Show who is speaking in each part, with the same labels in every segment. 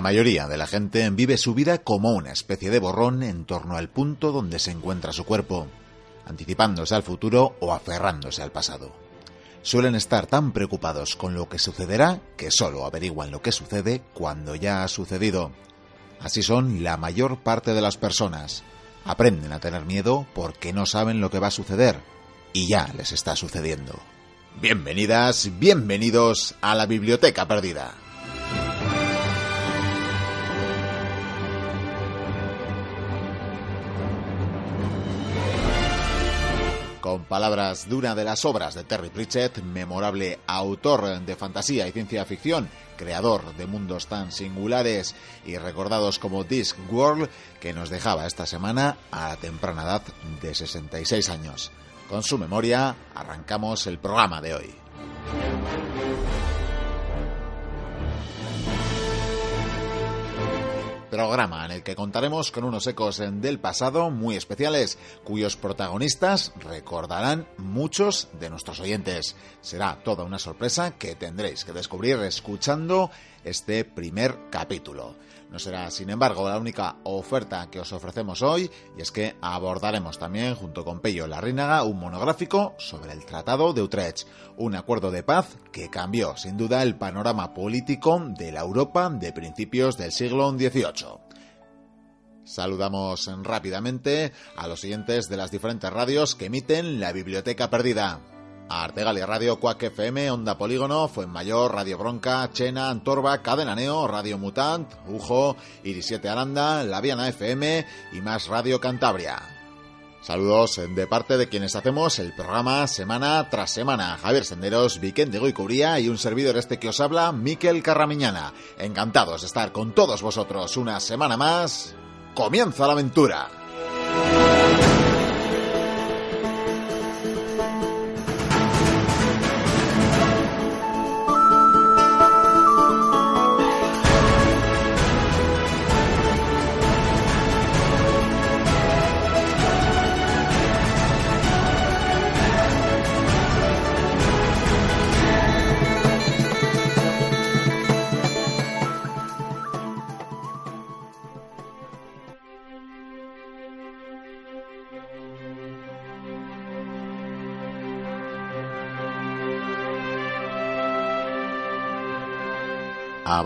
Speaker 1: La mayoría de la gente vive su vida como una especie de borrón en torno al punto donde se encuentra su cuerpo, anticipándose al futuro o aferrándose al pasado. Suelen estar tan preocupados con lo que sucederá que solo averiguan lo que sucede cuando ya ha sucedido. Así son la mayor parte de las personas. Aprenden a tener miedo porque no saben lo que va a suceder y ya les está sucediendo. Bienvenidas, bienvenidos a la Biblioteca Perdida. Palabras de una de las obras de Terry Pratchett, memorable autor de fantasía y ciencia ficción, creador de mundos tan singulares y recordados como Discworld, que nos dejaba esta semana a la temprana edad de 66 años. Con su memoria, arrancamos el programa de hoy. Programa en el que contaremos con unos ecos del pasado muy especiales, cuyos protagonistas recordarán muchos de nuestros oyentes. Será toda una sorpresa que tendréis que descubrir escuchando este primer capítulo. No será, sin embargo, la única oferta que os ofrecemos hoy, y es que abordaremos también, junto con Pello Larrínaga, un monográfico sobre el Tratado de Utrecht, un acuerdo de paz que cambió, sin duda, el panorama político de la Europa de principios del siglo XVIII. Saludamos rápidamente a los siguientes de las diferentes radios que emiten la Biblioteca Perdida. Artegalia Radio, Cuac FM, Onda Polígono, Fuenmayor, Radio Bronca, Chena, Antorba, Cadena Neo, Radio Mutant, Ujo, Iris 7 Aranda, La Viana FM y más Radio Cantabria. Saludos de parte de quienes hacemos el programa semana tras semana. Javier Senderos, Vicente Goicuría y un servidor este que os habla, Miquel Carramiñana. Encantados de estar con todos vosotros una semana más. ¡Comienza la aventura!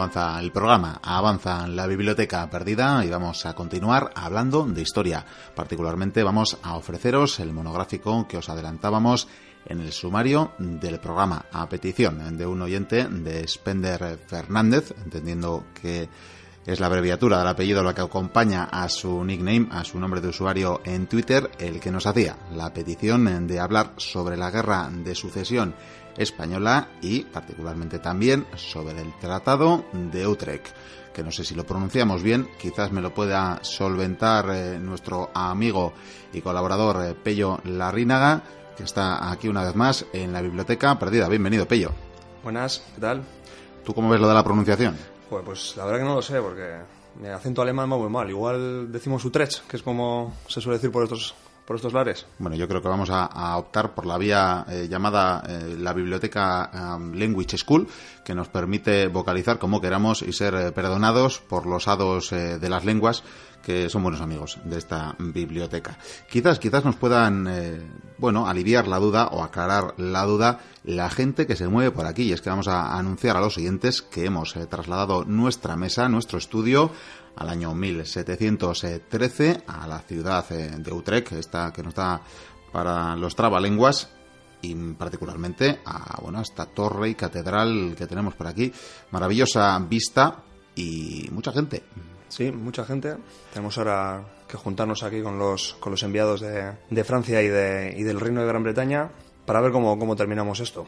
Speaker 1: Avanza el programa, avanza la biblioteca perdida y vamos a continuar hablando de historia. Particularmente vamos a ofreceros el monográfico que os adelantábamos en el sumario del programa a petición de un oyente de Spender Fernández, entendiendo que es la abreviatura del apellido la que acompaña a su nickname, a su nombre de usuario en Twitter, el que nos hacía la petición de hablar sobre la guerra de sucesión española y particularmente también sobre el Tratado de Utrecht, que no sé si lo pronunciamos bien, quizás me lo pueda solventar eh, nuestro amigo y colaborador eh, Pello Larrínaga, que está aquí una vez más en la biblioteca perdida. Bienvenido, Pello.
Speaker 2: Buenas, ¿qué tal?
Speaker 1: ¿Tú cómo ves lo de la pronunciación?
Speaker 2: Pues, la verdad que no lo sé, porque mi acento alemán va muy mal. Igual decimos Utrecht, que es como se suele decir por estos por estos lares?
Speaker 1: Bueno, yo creo que vamos a, optar por la vía eh, llamada eh, la Biblioteca um, Language School, que nos permite vocalizar como queramos y ser eh, perdonados por los hados de las lenguas que son buenos amigos de esta biblioteca. Quizás, quizás nos puedan, bueno, aliviar la duda o aclarar la duda la gente que se mueve por aquí. Y es que vamos a anunciar a los siguientes que hemos trasladado nuestra mesa, nuestro estudio, al año 1713 a la ciudad eh, de Utrecht, esta que nos da para los trabalenguas y particularmente a bueno, esta torre y catedral que tenemos por aquí. Maravillosa vista y mucha gente.
Speaker 2: Sí, mucha gente. Tenemos ahora que juntarnos aquí con los, con los enviados de, de Francia y, de, y del Reino de Gran Bretaña para ver cómo, cómo terminamos esto.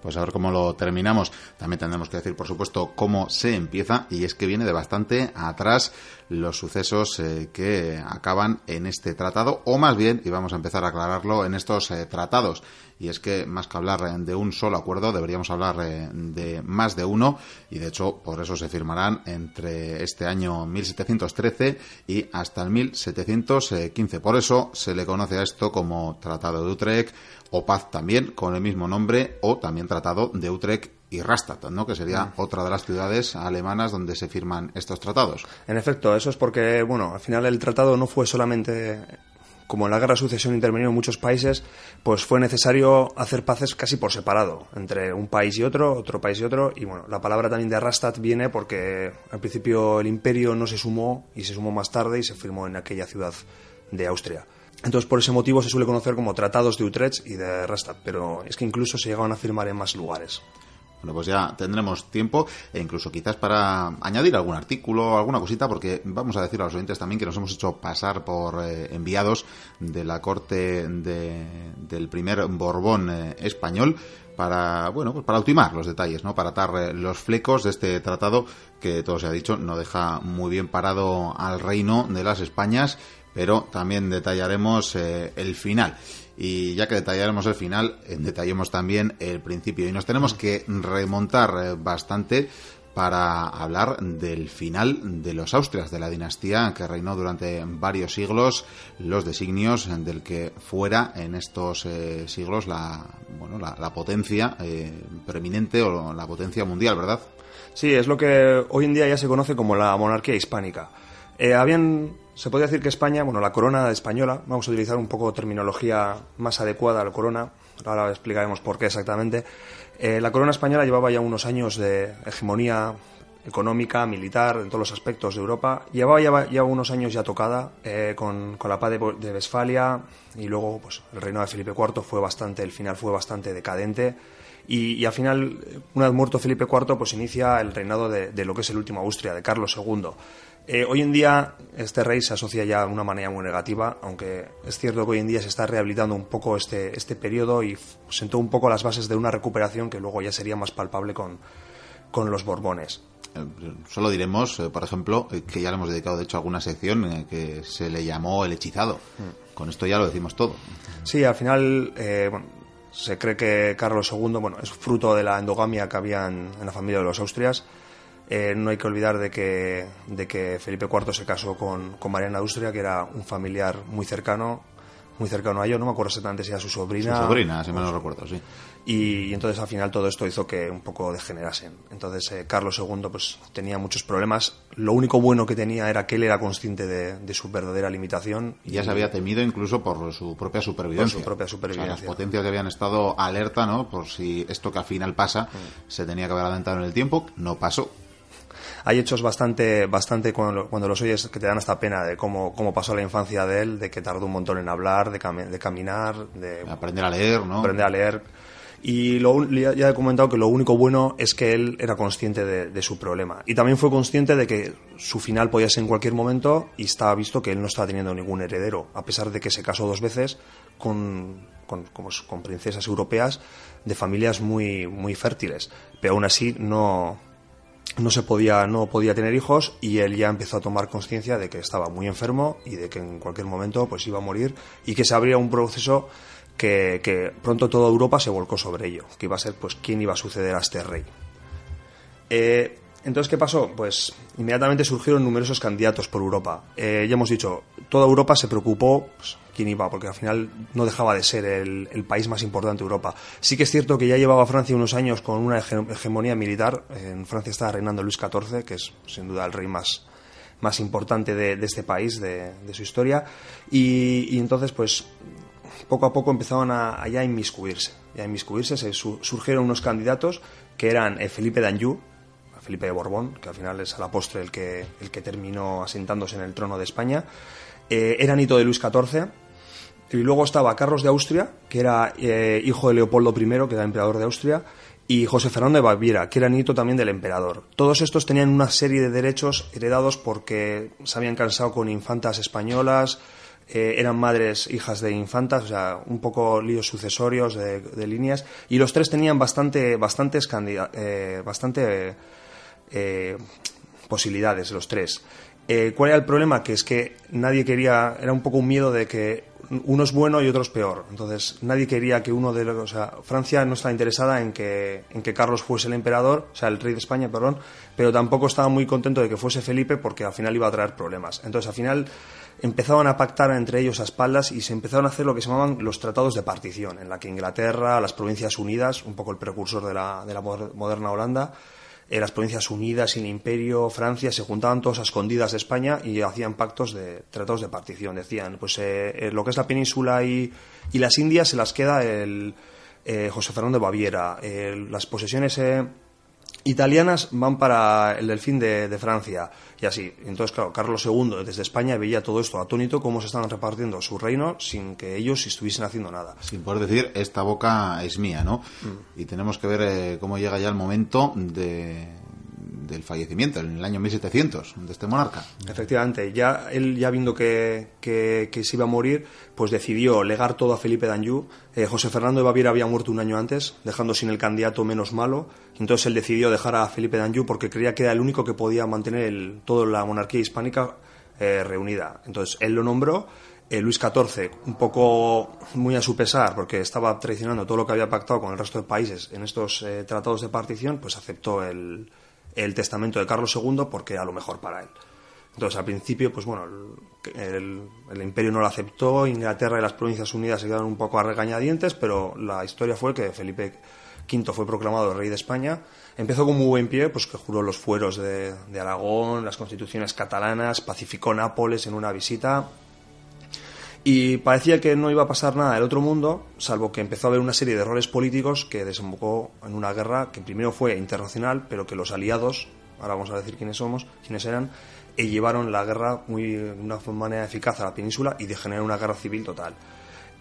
Speaker 1: Pues a ver cómo lo terminamos. También tendremos que decir, por supuesto, cómo se empieza y es que viene de bastante atrás los sucesos eh, que acaban en este tratado o más bien, y vamos a empezar a aclararlo, en estos eh, tratados. Y es que más que hablar eh, de un solo acuerdo, deberíamos hablar de más de uno y de hecho por eso se firmarán entre este año 1713 y hasta el 1715. Por eso se le conoce a esto como Tratado de Utrecht o paz también con el mismo nombre o también tratado de Utrecht y Rastatt, ¿no? que sería mm. otra de las ciudades alemanas donde se firman estos tratados.
Speaker 2: En efecto, eso es porque, bueno, al final el tratado no fue solamente como en la guerra de sucesión intervino en muchos países, pues fue necesario hacer paces casi por separado, entre un país y otro, otro país y otro, y bueno, la palabra también de Rastatt viene porque al principio el imperio no se sumó y se sumó más tarde y se firmó en aquella ciudad de Austria. Entonces, por ese motivo se suele conocer como tratados de Utrecht y de Rastatt, pero es que incluso se llegaron a firmar en más lugares.
Speaker 1: Bueno, pues ya tendremos tiempo e incluso quizás para añadir algún artículo, alguna cosita, porque vamos a decir a los oyentes también que nos hemos hecho pasar por eh, enviados de la corte del primer Borbón eh, español para, bueno, pues para ultimar los detalles, ¿no? Para atar eh, los flecos de este tratado que, todo se ha dicho, no deja muy bien parado al reino de las Españas pero también detallaremos eh, el final. Y ya que detallaremos el final, eh, detallemos también el principio. Y nos tenemos que remontar eh, bastante para hablar del final de los Austrias, de la dinastía que reinó durante varios siglos, los designios del que fuera en estos siglos la, bueno, la, potencia preeminente o la potencia mundial, ¿verdad?
Speaker 2: Sí, es lo que hoy en día ya se conoce como la monarquía hispánica. habían se podría decir que España, bueno, la corona española, vamos a utilizar un poco terminología más adecuada a la corona, ahora explicaremos por qué exactamente. Eh, la corona española llevaba ya unos años de hegemonía económica, militar, en todos los aspectos de Europa. Llevaba ya, unos años ya tocada eh, con, la paz de, de, Westfalia y luego pues, el reino de Felipe IV fue bastante, el final fue bastante decadente. Y, al final, una vez muerto Felipe IV, pues inicia el reinado de, de, lo que es el último Austria, de Carlos II. Eh, hoy en día este rey se asocia ya de una manera muy negativa, aunque es cierto que hoy en día se está rehabilitando un poco este, este periodo y sentó un poco las bases de una recuperación que luego ya sería más palpable con, con los Borbones.
Speaker 1: Eh, solo diremos, eh, por ejemplo, que ya le hemos dedicado de hecho a alguna sección que se le llamó el hechizado. Mm. Con esto ya lo decimos todo.
Speaker 2: Sí, al final se cree que Carlos II bueno, es fruto de la endogamia que había en la familia de los Austrias eh, no hay que olvidar de que, de que Felipe IV se casó con, con Mariana Austria, que era un familiar muy cercano, muy cercano a ellos, no me acuerdo exactamente si era su sobrina.
Speaker 1: Su sobrina, si me lo recuerdo, sí.
Speaker 2: Y, entonces al final todo esto hizo que un poco degenerasen. Entonces eh, Carlos II pues tenía muchos problemas. Lo único bueno que tenía era que él era consciente de, su verdadera limitación.
Speaker 1: Y ya se había temido incluso por su propia supervivencia.
Speaker 2: Por su propia supervivencia.
Speaker 1: las potencias que habían estado alerta, ¿no? Por si esto que al final pasa mm. se tenía que haber adelantado en el tiempo, no pasó
Speaker 2: hay hechos bastante, bastante cuando, cuando, los oyes que te dan hasta pena de cómo, cómo pasó la infancia de él, de que tardó un montón en hablar, de, de caminar, de
Speaker 1: aprender a leer, ¿no?
Speaker 2: Aprender a leer. Y lo, ya he comentado que lo único bueno es que él era consciente de, su problema. Y también fue consciente de que su final podía ser en cualquier momento y estaba visto que él no estaba teniendo ningún heredero, a pesar de que se casó dos veces con, con, con princesas europeas de familias muy, muy fértiles. Pero aún así no, no se podía, no podía tener hijos y él ya empezó a tomar conciencia de que estaba muy enfermo y de que en cualquier momento pues iba a morir y que se abría un proceso que, que pronto toda Europa se volcó sobre ello, que iba a ser pues quién iba a suceder a este rey. Eh, entonces, ¿qué pasó? Pues inmediatamente surgieron numerosos candidatos por Europa. Eh, ya hemos dicho, toda Europa se preocupó pues, quién iba, porque al final no dejaba de ser el, país más importante de Europa. Sí que es cierto que ya llevaba Francia unos años con una hegemonía militar. En Francia estaba reinando Luis XIV, que es sin duda el rey más, importante de, este país, de, su historia. Y, entonces, pues, poco a poco empezaban a, ya inmiscuirse. Ya a inmiscuirse, se surgieron unos candidatos que eran eh, Felipe d'Anjou, Felipe de Borbón, que al final es a la postre el que, el que terminó asentándose en el trono de España. Eh, era nieto de Luis XIV, y luego estaba Carlos de Austria, que era eh, hijo de Leopoldo I, que era emperador de Austria, y José Fernando de Baviera, que era nieto también del emperador. Todos estos tenían una serie de derechos heredados porque se habían cansado con infantas españolas, eh, eran madres hijas de infantas, o sea, un poco líos sucesorios de, líneas, y los tres tenían bastante, bastantes bastante eh, posibilidades, los tres. ¿Cuál era el problema? Que es que nadie quería, era un poco un miedo de que uno es bueno y otro es peor. Entonces, nadie quería que uno de los. O sea, Francia no estaba interesada en que, en que Carlos fuese el emperador, o sea, el rey de España, perdón, pero tampoco estaba muy contento de que fuese Felipe porque al final iba a traer problemas. Entonces, al final empezaban a pactar entre ellos a espaldas y se empezaron a hacer lo que se llamaban los tratados de partición, en la que Inglaterra, las Provincias Unidas, un poco el precursor de la, de la moderna Holanda, eh, las Provincias Unidas y el Imperio, Francia, se juntaban todos a escondidas de España y hacían pactos de tratados de partición. Decían, pues eh, eh, lo que es la península y, y, las Indias se las queda el José Fernando de Baviera. las posesiones italianas van para el delfín de, de, Francia y así. Entonces, claro, Carlos II desde España veía todo esto atónito, cómo se estaban repartiendo su reino sin que ellos estuviesen haciendo nada.
Speaker 1: Sin poder decir, esta boca es mía, ¿no? Mm. Y tenemos que ver eh, cómo llega ya el momento de, del fallecimiento, en el año 1700, de este monarca.
Speaker 2: Efectivamente, ya él ya viendo que, se iba a morir, pues decidió legar todo a Felipe d'Anjou. Eh, José Fernando de Baviera había muerto un año antes, dejando sin el candidato menos malo. Entonces él decidió dejar a Felipe d'Anjou porque creía que era el único que podía mantener el, toda la monarquía hispánica eh, reunida. Entonces él lo nombró. Eh, Luis XIV, un poco muy a su pesar, porque estaba traicionando todo lo que había pactado con el resto de países en estos tratados de partición, pues aceptó el, el testamento de Carlos II porque era lo mejor para él. Entonces, al principio, pues bueno, el, imperio no lo aceptó, Inglaterra y las Provincias Unidas se quedaron un poco a regañadientes, pero la historia fue que Felipe V fue proclamado rey de España. Empezó con muy buen pie, pues que juró los fueros de, de Aragón, las constituciones catalanas, pacificó Nápoles en una visita, y parecía que no iba a pasar nada del otro mundo, salvo que empezó a haber una serie de errores políticos que desembocó en una guerra que primero fue internacional, pero que los aliados, ahora vamos a decir quiénes somos, quiénes eran, y llevaron la guerra muy, de una manera eficaz a la península y degeneró una guerra civil total.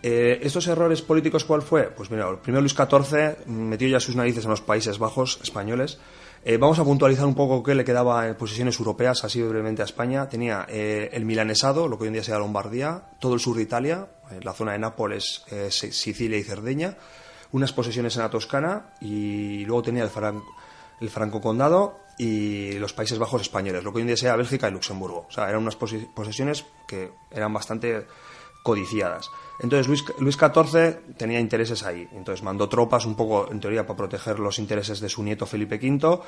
Speaker 2: Eh, ¿Estos errores políticos cuál fue? Pues mira, primero Luis XIV metió ya sus narices en los Países Bajos españoles eh, vamos a puntualizar un poco qué le quedaba en posiciones europeas, así brevemente a España. Tenía eh, el milanesado, lo que hoy en día sea Lombardía, todo el sur de Italia, eh, la zona de Nápoles, Sicilia y Cerdeña, unas posesiones en la Toscana y luego tenía el, el Franco Condado y los Países Bajos españoles, lo que hoy en día sea Bélgica y Luxemburgo. O sea, eran unas posesiones que eran bastante codiciadas. Entonces Luis, Luis XIV tenía intereses ahí, entonces mandó tropas un poco, en teoría, para proteger los intereses de su nieto Felipe V.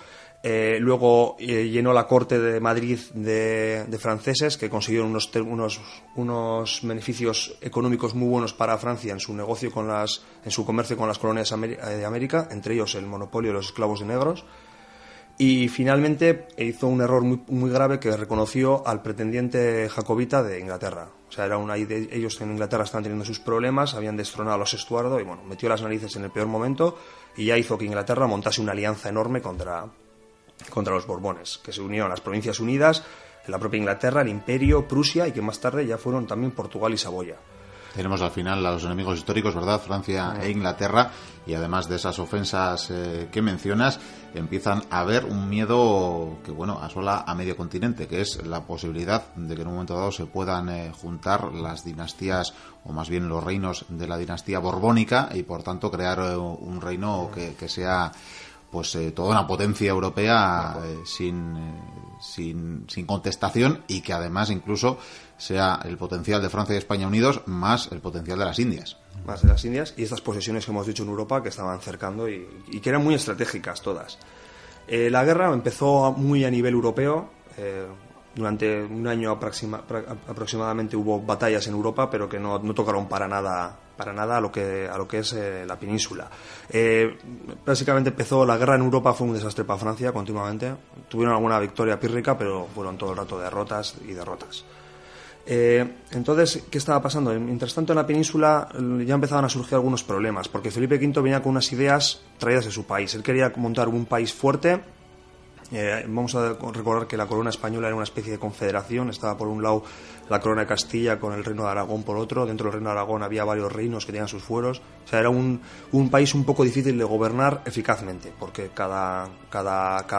Speaker 2: Eh, luego eh, llenó la corte de Madrid de, franceses que consiguieron unos, unos, unos, beneficios económicos muy buenos para Francia en su negocio con las, en su comercio con las colonias de América, entre ellos el monopolio de los esclavos de negros. Y finalmente hizo un error muy, muy grave que reconoció al pretendiente jacobita de Inglaterra. O sea, era una, ellos en Inglaterra estaban teniendo sus problemas, habían destronado a los Estuardo y bueno, metió las narices en el peor momento y ya hizo que Inglaterra montase una alianza enorme contra, contra los Borbones, que se unieron las Provincias Unidas, la propia Inglaterra, el Imperio, Prusia y que más tarde ya fueron también Portugal y Saboya.
Speaker 1: Tenemos al final a los enemigos históricos, ¿verdad? Francia e Inglaterra. Y además de esas ofensas eh, que mencionas, empiezan a haber un miedo que, bueno, asola a medio continente, que es la posibilidad de que en un momento dado se puedan eh, juntar las dinastías, o más bien los reinos de la dinastía borbónica, y por tanto crear eh, un reino que, que sea pues toda una potencia europea sin, sin, sin contestación y que además incluso sea el potencial de Francia y España unidos más el potencial de las Indias.
Speaker 2: Más de las Indias y estas posesiones que hemos dicho en Europa que estaban cercando y, que eran muy estratégicas todas. Eh, la guerra empezó muy a nivel europeo. Eh, durante un año aproximadamente hubo batallas en Europa, pero que no, tocaron para nada para nada a lo que a lo que es eh, la península. básicamente empezó la guerra en Europa fue un desastre para Francia continuamente. Tuvieron alguna victoria pírrica, pero fueron todo el rato derrotas y derrotas. Eh, entonces, ¿qué estaba pasando? Mientras tanto, en la península eh, ya empezaban a surgir algunos problemas, porque Felipe V venía con unas ideas traídas de su país. Él quería montar un país fuerte. Eh, vamos a recordar que la corona española era una especie de confederación. Estaba por un lado la corona de Castilla con el reino de Aragón por otro. Dentro del reino de Aragón había varios reinos que tenían sus fueros. O sea, era un, país un poco difícil de gobernar eficazmente, porque cada,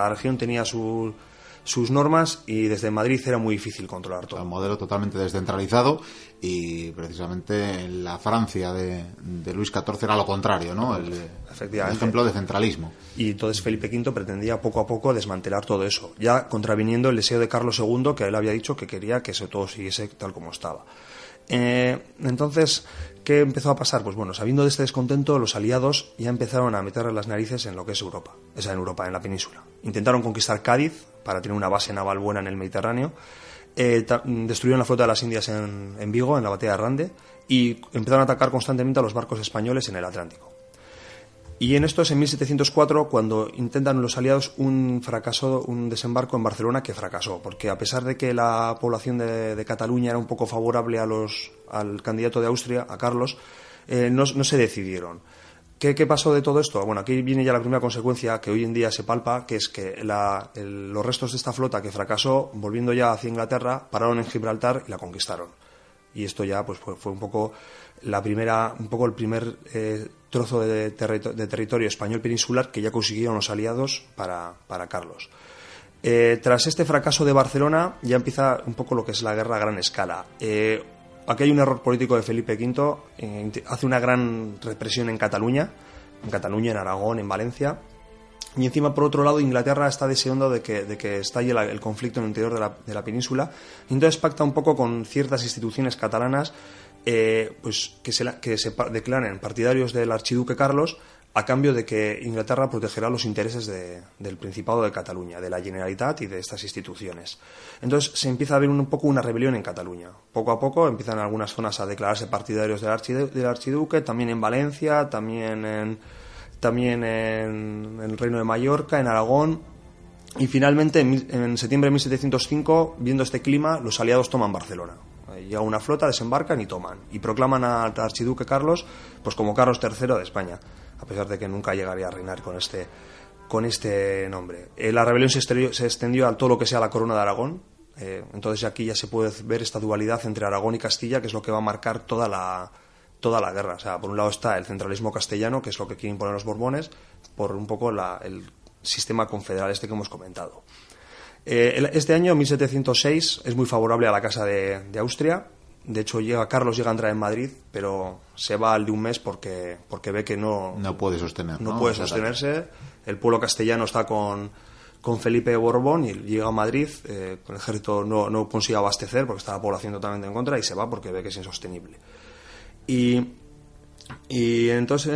Speaker 2: región tenía su sus normas y desde Madrid era muy difícil controlar todo.
Speaker 1: Un modelo totalmente descentralizado y precisamente en la Francia de, Luis XIV era lo contrario, ¿no? El, ejemplo de centralismo.
Speaker 2: Y entonces Felipe V pretendía poco a poco desmantelar todo eso, ya contraviniendo el deseo de Carlos II, que él había dicho que quería que todo siguiese tal como estaba. Eh, entonces, ¿qué empezó a pasar? Pues bueno, sabiendo de este descontento, los aliados ya empezaron a meter las narices en lo que es Europa, esa en Europa, en la península. Intentaron conquistar Cádiz para tener una base naval buena en el Mediterráneo. Eh, destruyeron la flota de las Indias en, en Vigo, en la batalla de Rande, y empezaron a atacar constantemente a los barcos españoles en el Atlántico. Y en esto es en 1704 cuando intentan los aliados un fracaso, un desembarco en Barcelona que fracasó, porque a pesar de que la población de, Cataluña era un poco favorable a los, al candidato de Austria, a Carlos, eh, no, se decidieron. ¿Qué, pasó de todo esto? Bueno, aquí viene ya la primera consecuencia que hoy en día se palpa, que es que los restos de esta flota que fracasó, volviendo ya hacia Inglaterra, pararon en Gibraltar y la conquistaron. Y esto ya pues, fue, un poco la primera, un poco el primer eh, trozo de, territorio español peninsular que ya consiguieron los aliados para, Carlos. Eh, tras este fracaso de Barcelona ya empieza un poco lo que es la guerra a gran escala. Eh, aquí hay un error político de Felipe V, eh, hace una gran represión en Cataluña, en Cataluña, en Aragón, en Valencia, y encima, por otro lado, Inglaterra está deseando de que, de que estalle el conflicto en el interior de la, de la península. Y entonces pacta un poco con ciertas instituciones catalanas eh, pues que se, que se declaren partidarios del archiduque Carlos a cambio de que Inglaterra protegerá los intereses del Principado de Cataluña, de la Generalitat y de estas instituciones. Entonces se empieza a ver un poco una rebelión en Cataluña. Poco a poco empiezan algunas zonas a declararse partidarios del, del archiduque, también en Valencia, también en, el Reino de Mallorca, en Aragón. Y finalmente, en, en septiembre de 1705, viendo este clima, los aliados toman Barcelona llega una flota, desembarcan y toman. Y proclaman al archiduque Carlos pues como Carlos III de España, a pesar de que nunca llegaría a reinar con este, con este nombre. Eh, la rebelión se, se, extendió a todo lo que sea la corona de Aragón. Eh, entonces aquí ya se puede ver esta dualidad entre Aragón y Castilla, que es lo que va a marcar toda la, toda la guerra. O sea, por un lado está el centralismo castellano, que es lo que quieren poner los Borbones, por un poco el sistema confederal este que hemos comentado. Eh, este año, 1706, es muy favorable a la Casa de, Austria. De hecho, llega, Carlos llega a entrar en Madrid, pero se va al de un mes porque, porque ve que no,
Speaker 1: no puede sostener.
Speaker 2: No, puede sostenerse. El pueblo castellano está con, con Felipe Borbón y llega a Madrid. Eh, el ejército no, no consigue abastecer porque está la población totalmente en contra y se va porque ve que es insostenible. Y, y entonces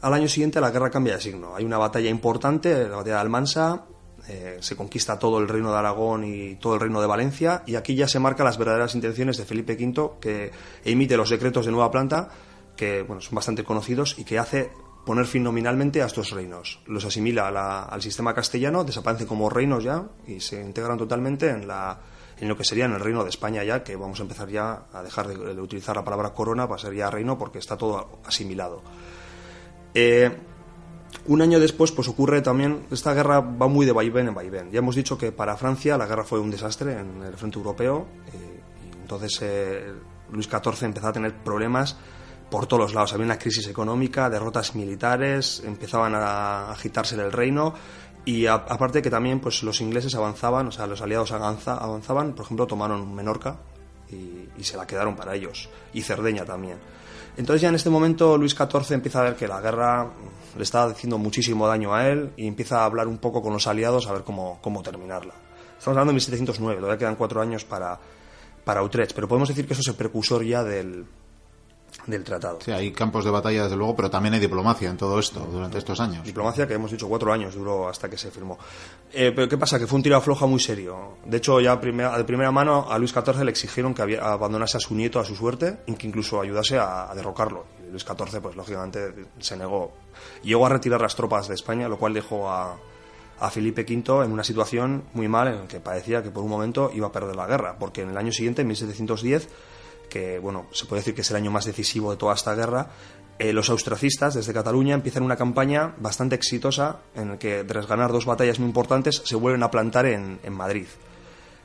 Speaker 2: al año siguiente la guerra cambia de signo. Hay una batalla importante, la batalla de Almansa, eh, se conquista todo el reino de Aragón y todo el reino de Valencia, y aquí ya se marcan las verdaderas intenciones de Felipe V, que emite los decretos de nueva planta, que bueno, son bastante conocidos, y que hace poner fin nominalmente a estos reinos. Los asimila al sistema castellano, desaparecen como reinos ya, y se integran totalmente en, lo que sería en el reino de España ya, que vamos a empezar ya a dejar de, utilizar la palabra corona para ser ya reino, porque está todo asimilado. Eh, un año después, pues ocurre también, esta guerra va muy de vaivén en vaivén. Ya hemos dicho que para Francia la guerra fue un desastre en el frente europeo, eh, y entonces eh, Luis XIV empezó a tener problemas por todos los lados. Había una crisis económica, derrotas militares, empezaban a agitarse el reino, y aparte que también pues los ingleses avanzaban, o sea, los aliados avanzaban, por ejemplo, tomaron Menorca y se la quedaron para ellos, y Cerdeña también. Entonces ya en este momento Luis XIV empieza a ver que la guerra le está haciendo muchísimo daño a él y empieza a hablar un poco con los aliados a ver cómo, cómo terminarla. Estamos hablando de 1709, todavía quedan cuatro años para, para Utrecht, pero podemos decir que eso es el precursor ya del, del tratado.
Speaker 1: Sí, hay campos de batalla, desde luego, pero también hay diplomacia en todo esto durante estos años.
Speaker 2: Diplomacia que hemos dicho cuatro años duró hasta que se firmó. Eh, pero ¿qué pasa? Que fue un tiro a floja muy serio. De hecho, ya de primera mano a Luis XIV le exigieron que abandonase a su nieto a su suerte y que incluso ayudase a, derrocarlo. Y Luis XIV, pues lógicamente, se negó. Llegó a retirar las tropas de España, lo cual dejó a, a Felipe V en una situación muy mal en la que parecía que por un momento iba a perder la guerra, porque en el año siguiente, en 1710, que bueno, se puede decir que es el año más decisivo de toda esta guerra, eh, los austracistas desde Cataluña empiezan una campaña bastante exitosa en la que tras ganar dos batallas muy importantes se vuelven a plantar en, Madrid.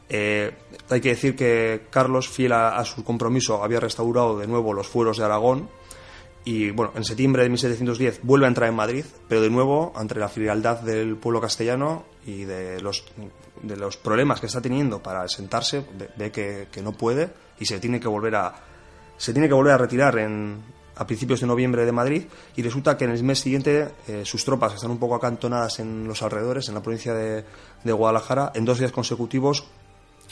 Speaker 2: Eh, hay que decir que Carlos, fiel a, su compromiso, había restaurado de nuevo los fueros de Aragón y bueno, en septiembre de 1710 vuelve a entrar en Madrid, pero de nuevo, ante la frialdad del pueblo castellano y de los, de los problemas que está teniendo para sentarse, ve, que, que, no puede y se tiene que volver a, se tiene que volver a retirar en, a principios de noviembre de Madrid y resulta que en el mes siguiente eh, sus tropas están un poco acantonadas en los alrededores, en la provincia de, de Guadalajara, en dos días consecutivos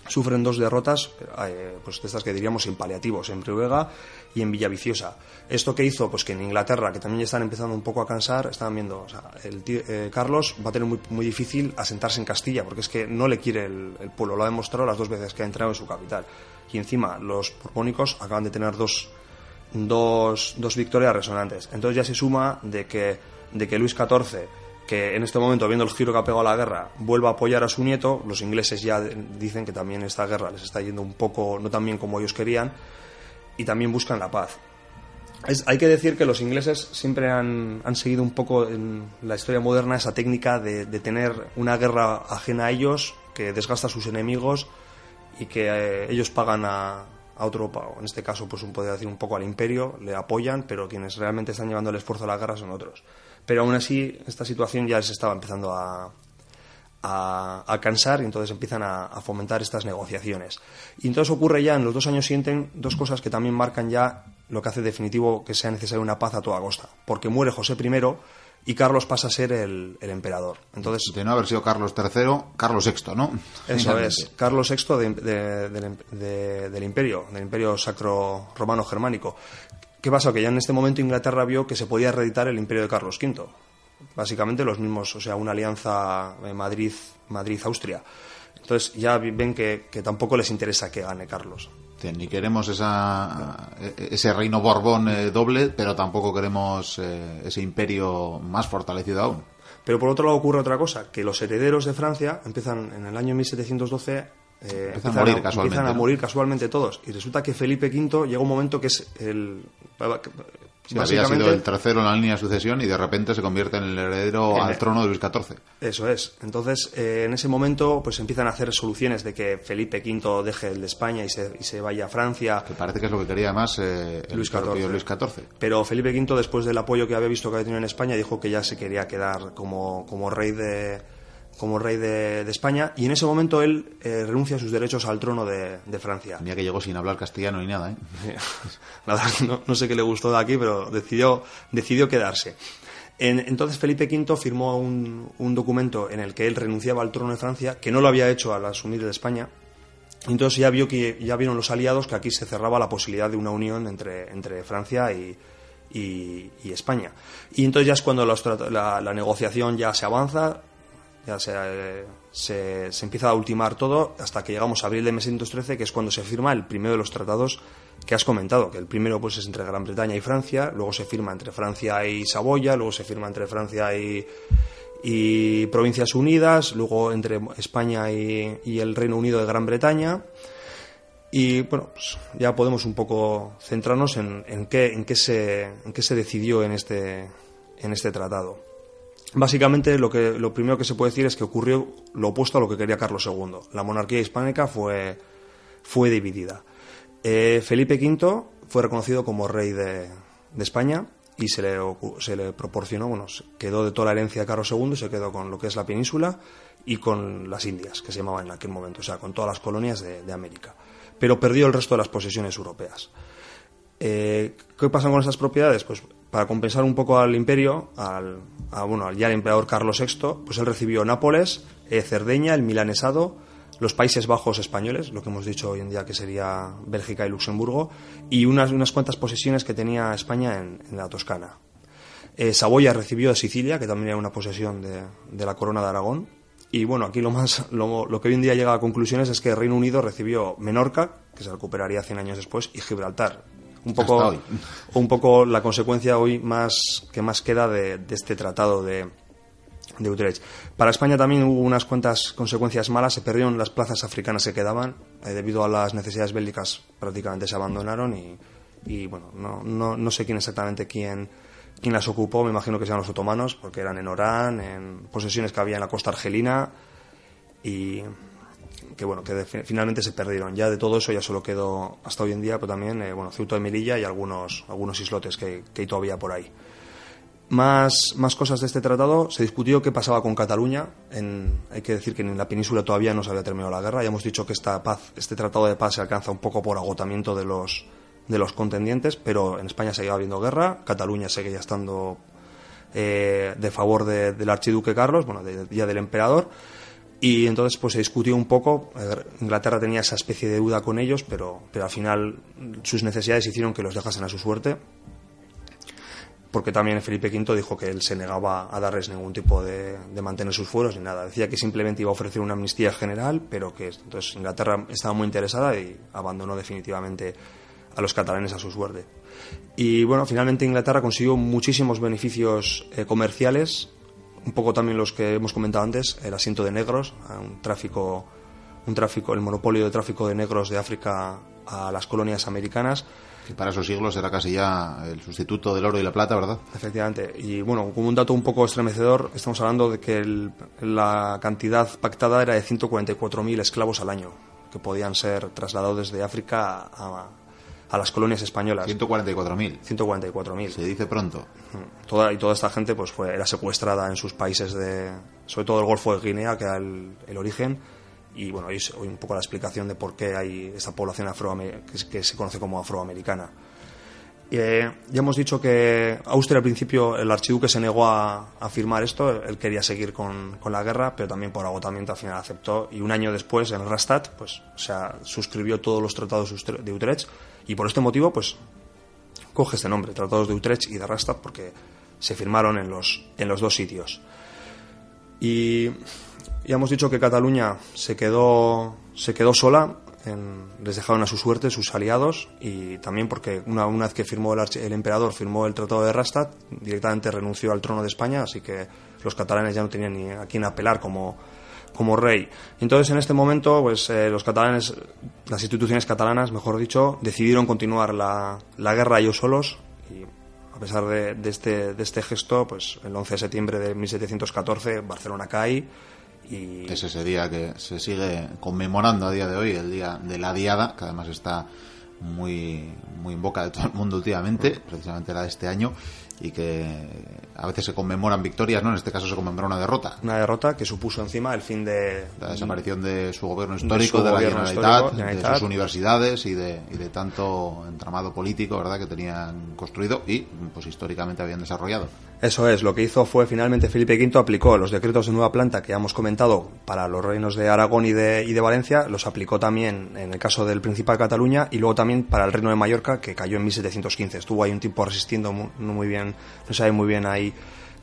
Speaker 2: sufren dos derrotas, eh, pues de estas que diríamos en paliativos, en Priuega y en Villaviciosa. ¿Esto qué hizo? Pues que en Inglaterra, que también ya están empezando un poco a cansar, estaban viendo, o sea, el eh, Carlos va a tener muy, muy, difícil asentarse en Castilla, porque es que no le quiere el, pueblo, lo ha demostrado las dos veces que ha entrado en su capital. Y encima los borbónicos acaban de tener dos, dos, dos victorias resonantes. Entonces ya se suma de que, de que Luis XIV que en este momento, viendo el giro que ha pegado la guerra, vuelva a apoyar a su nieto. Los ingleses ya dicen que también esta guerra les está yendo un poco, no tan bien como ellos querían, y también buscan la paz. hay que decir que los ingleses siempre han, seguido un poco en la historia moderna esa técnica de, tener una guerra ajena a ellos, que desgasta a sus enemigos y que eh, ellos pagan a, a otro, en este caso, pues un, podría decir un poco al imperio, le apoyan, pero quienes realmente están llevando el esfuerzo a la guerra son otros. Pero aún así, esta situación ya se estaba empezando a, a, cansar y entonces empiezan a, fomentar estas negociaciones. Y entonces ocurre ya en los dos años siguientes dos cosas que también marcan ya lo que hace definitivo que sea necesaria una paz a toda costa. Porque muere José I y Carlos pasa a ser el, emperador. Entonces,
Speaker 1: de no haber sido Carlos III, Carlos VI, ¿no?
Speaker 2: Eso es, Carlos VI del imperio, del imperio sacro romano germánico. ¿Qué pasa? Que ya en este momento Inglaterra vio que se podía reeditar el imperio de Carlos V. Básicamente los mismos, o sea, una alianza eh, Madrid-Austria. Entonces ya ven que, tampoco les interesa que gane Carlos.
Speaker 1: Ni queremos esa, e, ese reino Borbón eh, doble, pero tampoco queremos eh, ese imperio más fortalecido aún.
Speaker 2: Pero por otro lado ocurre otra cosa, que los herederos de Francia empiezan en el año 1712
Speaker 1: eh, empiezan, a morir, casualmente,
Speaker 2: a morir casualmente todos. Y resulta que Felipe V llega un momento que es el.
Speaker 1: había sido el tercero en la línea de sucesión y de repente se convierte en el heredero al trono de Luis XIV.
Speaker 2: Eso es. Entonces, eh, en ese momento, pues empiezan a hacer soluciones de que Felipe V deje el de España y se, y se vaya a Francia.
Speaker 1: Que parece que es lo que quería más eh, Luis, XIV. Luis XIV.
Speaker 2: Pero Felipe V, después del apoyo que había visto que había tenido en España, dijo que ya se quería quedar como, como rey de como rey de, España y en ese momento él eh, renuncia a sus derechos al trono de, Francia.
Speaker 1: Mira que llegó sin hablar castellano ni nada, ¿eh?
Speaker 2: no, sé qué le gustó de aquí, pero decidió, decidió quedarse. entonces Felipe V firmó un, documento en el que él renunciaba al trono de Francia, que no lo había hecho al asumir de España. Entonces ya vio que ya vieron los aliados que aquí se cerraba la posibilidad de una unión entre, entre Francia y, y, España. Y entonces ya es cuando la, la negociación ya se avanza, ya se, se, empieza a ultimar todo hasta que llegamos a abril de 1913, que es cuando se firma el primero de los tratados que has comentado, que el primero pues es entre Gran Bretaña y Francia, luego se firma entre Francia y Saboya, luego se firma entre Francia y, y Provincias Unidas, luego entre España y, y, el Reino Unido de Gran Bretaña. Y bueno, pues ya podemos un poco centrarnos en, en, qué, en, qué se, en qué se decidió en este, en este tratado. Básicamente lo, que, lo primero que se puede decir es que ocurrió lo opuesto a lo que quería Carlos II. La monarquía hispánica fue, fue dividida. Eh, Felipe V fue reconocido como rey de, España y se le, se le proporcionó, bueno, quedó de toda la herencia de Carlos II, se quedó con lo que es la península y con las Indias, que se llamaban en aquel momento, o sea, con todas las colonias de, América. Pero perdió el resto de las posesiones europeas. Eh, ¿Qué pasa con esas propiedades? Pues para compensar un poco al imperio, al, bueno, al ya el emperador Carlos VI, pues él recibió Nápoles, eh, Cerdeña, el Milanesado, los Países Bajos españoles, lo que hemos dicho hoy en día que sería Bélgica y Luxemburgo, y unas, unas cuantas posesiones que tenía España en, la Toscana. Eh, Saboya recibió Sicilia, que también era una posesión de, de, la corona de Aragón. Y bueno, aquí lo, más, lo, lo, que hoy en día llega a conclusiones es que el Reino Unido recibió Menorca, que se recuperaría 100 años después, y Gibraltar, un poco, un poco la consecuencia hoy más que más queda de, este tratado de, de Utrecht. Para España también hubo unas cuantas consecuencias malas. Se perdieron las plazas africanas que quedaban eh, debido a las necesidades bélicas. Prácticamente se abandonaron y, y bueno, no, no, no, sé quién exactamente quién, quién las ocupó. Me imagino que sean los otomanos porque eran en Orán, en posesiones que había en la costa argelina y que bueno, que finalmente se perdieron. Ya de todo eso ya solo quedó hasta hoy en día, pero también, eh, bueno, Ceuta de Melilla y algunos, algunos islotes que, que hay todavía por ahí. Más, más cosas de este tratado. Se discutió qué pasaba con Cataluña. En, hay que decir que en la península todavía no se había terminado la guerra. Ya hemos dicho que esta paz, este tratado de paz se alcanza un poco por agotamiento de los, de los contendientes, pero en España seguía habiendo guerra. Cataluña seguía estando eh, de favor del archiduque Carlos, bueno, ya del emperador. Y entonces pues se discutió un poco, Inglaterra tenía esa especie de deuda con ellos, pero, pero al final sus necesidades hicieron que los dejasen a su suerte, porque también Felipe V dijo que él se negaba a darles ningún tipo de, mantener sus fueros ni nada. Decía que simplemente iba a ofrecer una amnistía general, pero que entonces Inglaterra estaba muy interesada y abandonó definitivamente a los catalanes a su suerte. Y bueno, finalmente Inglaterra consiguió muchísimos beneficios eh, comerciales un poco también los que hemos comentado antes, el asiento de negros, un tráfico, un tráfico, el monopolio de tráfico de negros de África a las colonias americanas.
Speaker 1: Que para esos siglos era casi ya el sustituto del oro y la plata, ¿verdad?
Speaker 2: Efectivamente. Y bueno, como un dato un poco estremecedor, estamos hablando de que la cantidad pactada era de 144.000 esclavos al año, que podían ser trasladados desde África a, a las colonias españolas.
Speaker 1: 144.000.
Speaker 2: 144.000.
Speaker 1: Se dice pronto.
Speaker 2: Mm. Toda, y toda esta gente pues fue, era secuestrada en sus países de, sobre todo el Golfo de Guinea, que era el, origen, y bueno, hoy, hoy, un poco la explicación de por qué hay esta población que, que se conoce como afroamericana. Eh, ya hemos dicho que Austria al principio el archiduque se negó a, firmar esto, él quería seguir con, con, la guerra, pero también por agotamiento al final aceptó y un año después en Rastatt pues, o sea, suscribió todos los tratados de Utrecht y por este motivo, pues, coge este nombre, Tratados de Utrecht y de Rastatt, porque se firmaron en los, en los dos sitios. Y ya hemos dicho que Cataluña se quedó, se quedó sola, les dejaron a su suerte sus aliados y también porque una, una vez que firmó el, el, emperador firmó el Tratado de Rastatt, directamente renunció al trono de España, así que los catalanes ya no tenían ni a quién apelar como, como rey. Entonces, en este momento, pues eh, los catalanes, las instituciones catalanas, mejor dicho, decidieron continuar la, la guerra ellos solos y a pesar de, de, este, de este gesto, pues el 11 de septiembre de 1714 Barcelona cae y...
Speaker 1: Es ese día que se sigue conmemorando a día de hoy, el día de la Diada, que además está muy, muy en boca de todo el mundo últimamente, precisamente la de este año, y que a veces se conmemoran victorias, ¿no? En este caso se conmemora una derrota.
Speaker 2: Una derrota que supuso encima el fin de...
Speaker 1: La desaparición de su gobierno histórico, de, la Generalitat, de sus universidades y de, y de tanto entramado político, ¿verdad?, que tenían construido y, pues, históricamente habían desarrollado.
Speaker 2: Eso es, lo que hizo fue finalmente Felipe V aplicó los decretos de nueva planta que ya hemos comentado para los reinos de Aragón y de, y de Valencia, los aplicó también en el caso del Principal de Cataluña y luego también para el reino de Mallorca que cayó en 1715. Estuvo ahí un tiempo resistiendo muy, muy bien, no sabe muy bien ahí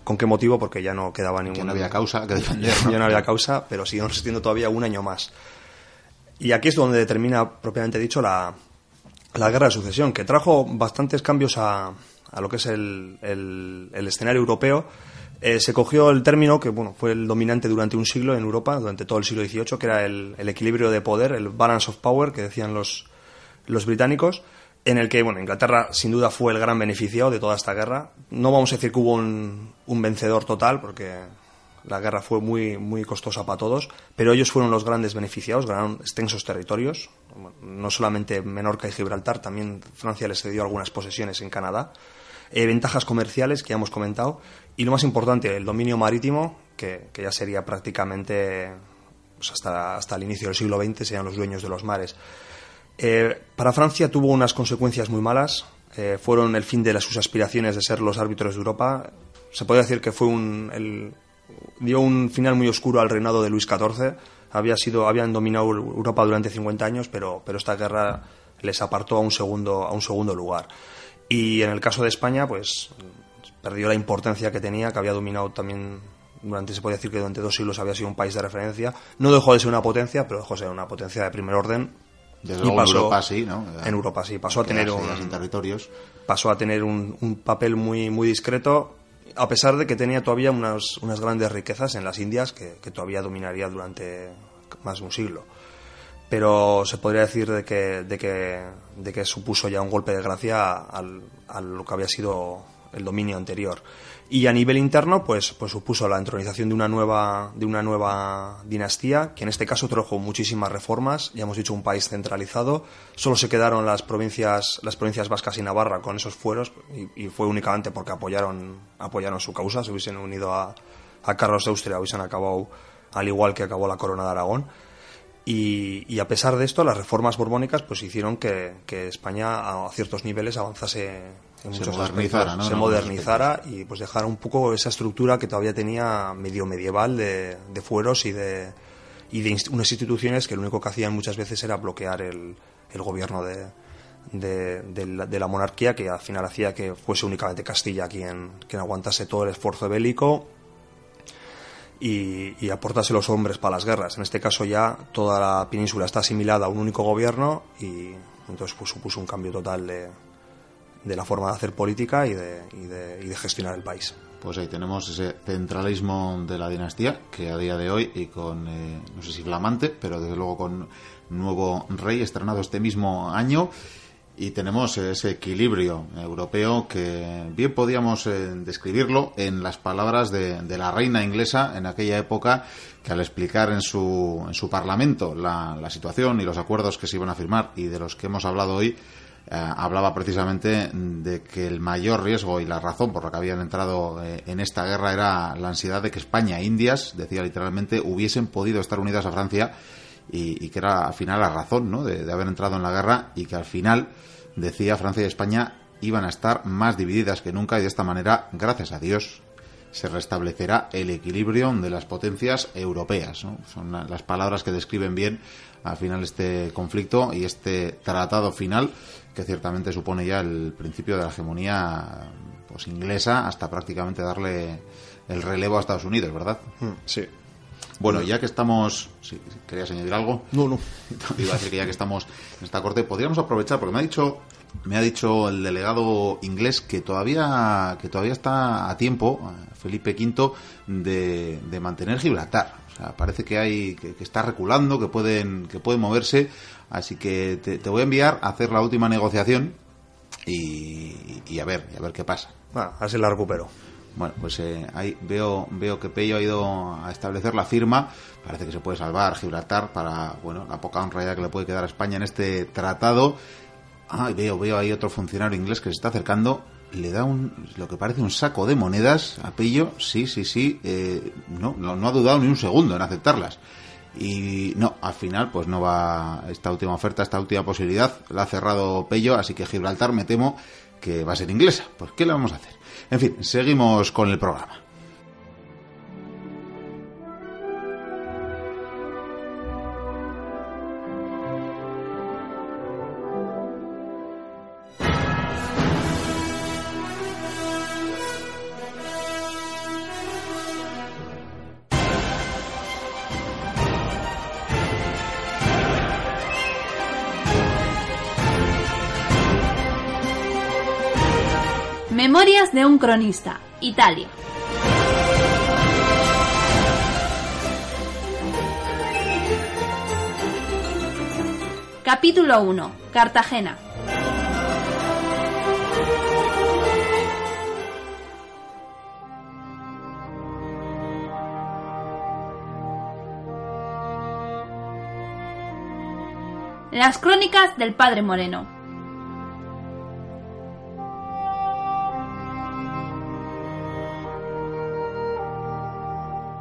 Speaker 2: con qué motivo porque ya no quedaba ningún...
Speaker 1: Que no había causa que defender.
Speaker 2: Ya no había causa, pero siguieron resistiendo todavía un año más. Y aquí es donde termina, propiamente dicho, la, la guerra de sucesión, que trajo bastantes cambios a a lo que es el, el, escenario europeo, eh, se cogió el término que bueno, fue el dominante durante un siglo en Europa, durante todo el siglo XVIII, que era el, equilibrio de poder, el balance of power, que decían los, los británicos, en el que bueno, Inglaterra sin duda fue el gran beneficiado de toda esta guerra. No vamos a decir que hubo un, un vencedor total, porque la guerra fue muy, muy costosa para todos, pero ellos fueron los grandes beneficiados, ganaron extensos territorios, no solamente Menorca y Gibraltar, también Francia les cedió algunas posesiones en Canadá. Eh, ventajas comerciales que ya hemos comentado y lo más importante, el dominio marítimo, que, ya sería prácticamente pues hasta, hasta el inicio del siglo XX, serían los dueños de los mares. Eh, para Francia tuvo unas consecuencias muy malas, eh, fueron el fin de sus aspiraciones de ser los árbitros de Europa. Se puede decir que fue un, dio un final muy oscuro al reinado de Luis XIV. Había sido, habían dominado Europa durante 50 años, pero, pero esta guerra les apartó a un segundo, a un segundo lugar. Y en el caso de España, pues perdió la importancia que tenía, que había dominado también durante, se puede decir que durante dos siglos había sido un país de referencia. No dejó de ser una potencia, pero dejó de ser una potencia de primer orden.
Speaker 1: Desde luego en Europa sí, ¿no?
Speaker 2: En Europa sí, pasó a tener
Speaker 1: un, territorios.
Speaker 2: pasó a tener un, papel muy, muy discreto, a pesar de que tenía todavía unas, unas grandes riquezas en las Indias que, que todavía dominaría durante más de un siglo pero se podría decir de que, de que, de que supuso ya un golpe de gracia al, a lo que había sido el dominio anterior. Y a nivel interno, pues, pues supuso la entronización de una nueva, de una nueva dinastía, que en este caso trajo muchísimas reformas. Ya hemos dicho un país centralizado. Solo se quedaron las provincias, las provincias vascas y Navarra con esos fueros, y, fue únicamente porque apoyaron, apoyaron su causa. Se hubiesen unido a, a Carlos de Austria, hubiesen acabado al igual que acabó la corona de Aragón. Y, a pesar de esto, las reformas borbónicas pues hicieron que, España a ciertos niveles avanzase en
Speaker 1: se modernizara,
Speaker 2: se modernizara y pues dejara un poco esa estructura que todavía tenía medio medieval de, fueros y de, y de unas instituciones que lo único que hacían muchas veces era bloquear el, el gobierno de, de, la, monarquía, que al final hacía que fuese únicamente Castilla quien, quien aguantase todo el esfuerzo bélico y, y, aportase los hombres para las guerras. En este caso ya toda la península está asimilada a un único gobierno y entonces pues, supuso un cambio total de, de la forma de hacer política y de, y de, y de gestionar el país.
Speaker 1: Pues ahí tenemos ese centralismo de la dinastía que a día de hoy y con, eh, no sé si flamante, pero desde luego con nuevo rey estrenado este mismo año y tenemos ese equilibrio europeo que bien podíamos eh, describirlo en las palabras de, la reina inglesa en aquella época que al explicar en su, en su parlamento la, situación y los acuerdos que se iban a firmar y de los que hemos hablado hoy, eh, hablaba precisamente de que el mayor riesgo y la razón por la que habían entrado eh, en esta guerra era la ansiedad de que España e Indias, decía literalmente, hubiesen podido estar unidas a Francia y, que era al final la razón ¿no? de, haber entrado en la guerra y que al final, decía, Francia y España iban a estar más divididas que nunca y de esta manera, gracias a Dios, se restablecerá el equilibrio de las potencias europeas. Son las palabras que describen bien al final este conflicto y este tratado final que ciertamente supone ya el principio de la hegemonía pues inglesa hasta prácticamente darle el relevo a Estados Unidos, ¿verdad?
Speaker 2: Mm, sí.
Speaker 1: Bueno, ya que estamos. si ¿Querías añadir algo?
Speaker 2: No, no.
Speaker 1: Iba a decir que ya que estamos en esta corte, podríamos aprovechar, porque me ha dicho. Me ha dicho el delegado inglés que todavía que todavía está a tiempo, Felipe V, de, de mantener Gibraltar. O sea, parece que hay que, está reculando, que pueden que pueden moverse. Así que te, voy a enviar a hacer la última negociación y, y a ver, y a ver qué pasa.
Speaker 2: Ah, así la recupero.
Speaker 1: Bueno, pues eh, ahí veo, veo que Pello ha ido a establecer la firma. Parece que se puede salvar Gibraltar para, bueno, la poca honra que le puede quedar a España en este tratado. Ah, veo, veo ahí otro funcionario inglés que se está acercando. Le da un, lo que parece un saco de monedas a Pello. Sí, sí, sí. Eh, no, no, no ha dudado ni un segundo en aceptarlas. Y no, al final, pues no va esta última oferta, esta última posibilidad, la ha cerrado Pello, así que Gibraltar me temo que va a ser inglesa. Pues, ¿qué le vamos a hacer? En fin, seguimos con el programa.
Speaker 3: Cronista, Italia. Capítulo 1. Cartagena. Las crónicas del Padre Moreno.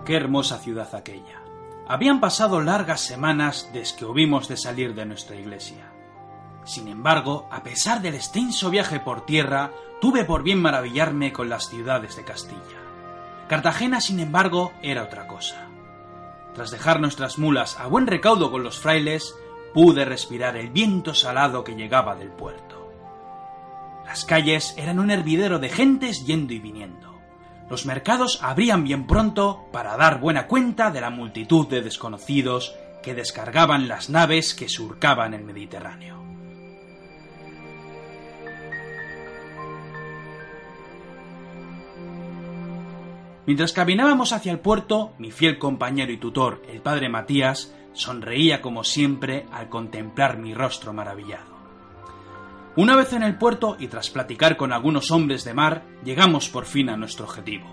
Speaker 4: Qué hermosa ciudad aquella. Habían pasado largas semanas desde que hubimos de salir de nuestra iglesia. Sin embargo, a pesar del extenso viaje por tierra, tuve por bien maravillarme con las ciudades de Castilla. Cartagena, sin embargo, era otra cosa. Tras dejar nuestras mulas a buen recaudo con los frailes, pude respirar el viento salado que llegaba del puerto. Las calles eran un hervidero de gentes yendo y viniendo. Los mercados abrían bien pronto para dar buena cuenta de la multitud de desconocidos que descargaban las naves que surcaban el Mediterráneo. Mientras caminábamos hacia el puerto, mi fiel compañero y tutor, el padre Matías, sonreía como siempre al contemplar mi rostro maravillado. Una vez en el puerto y tras platicar con algunos hombres de mar, llegamos por fin a nuestro objetivo.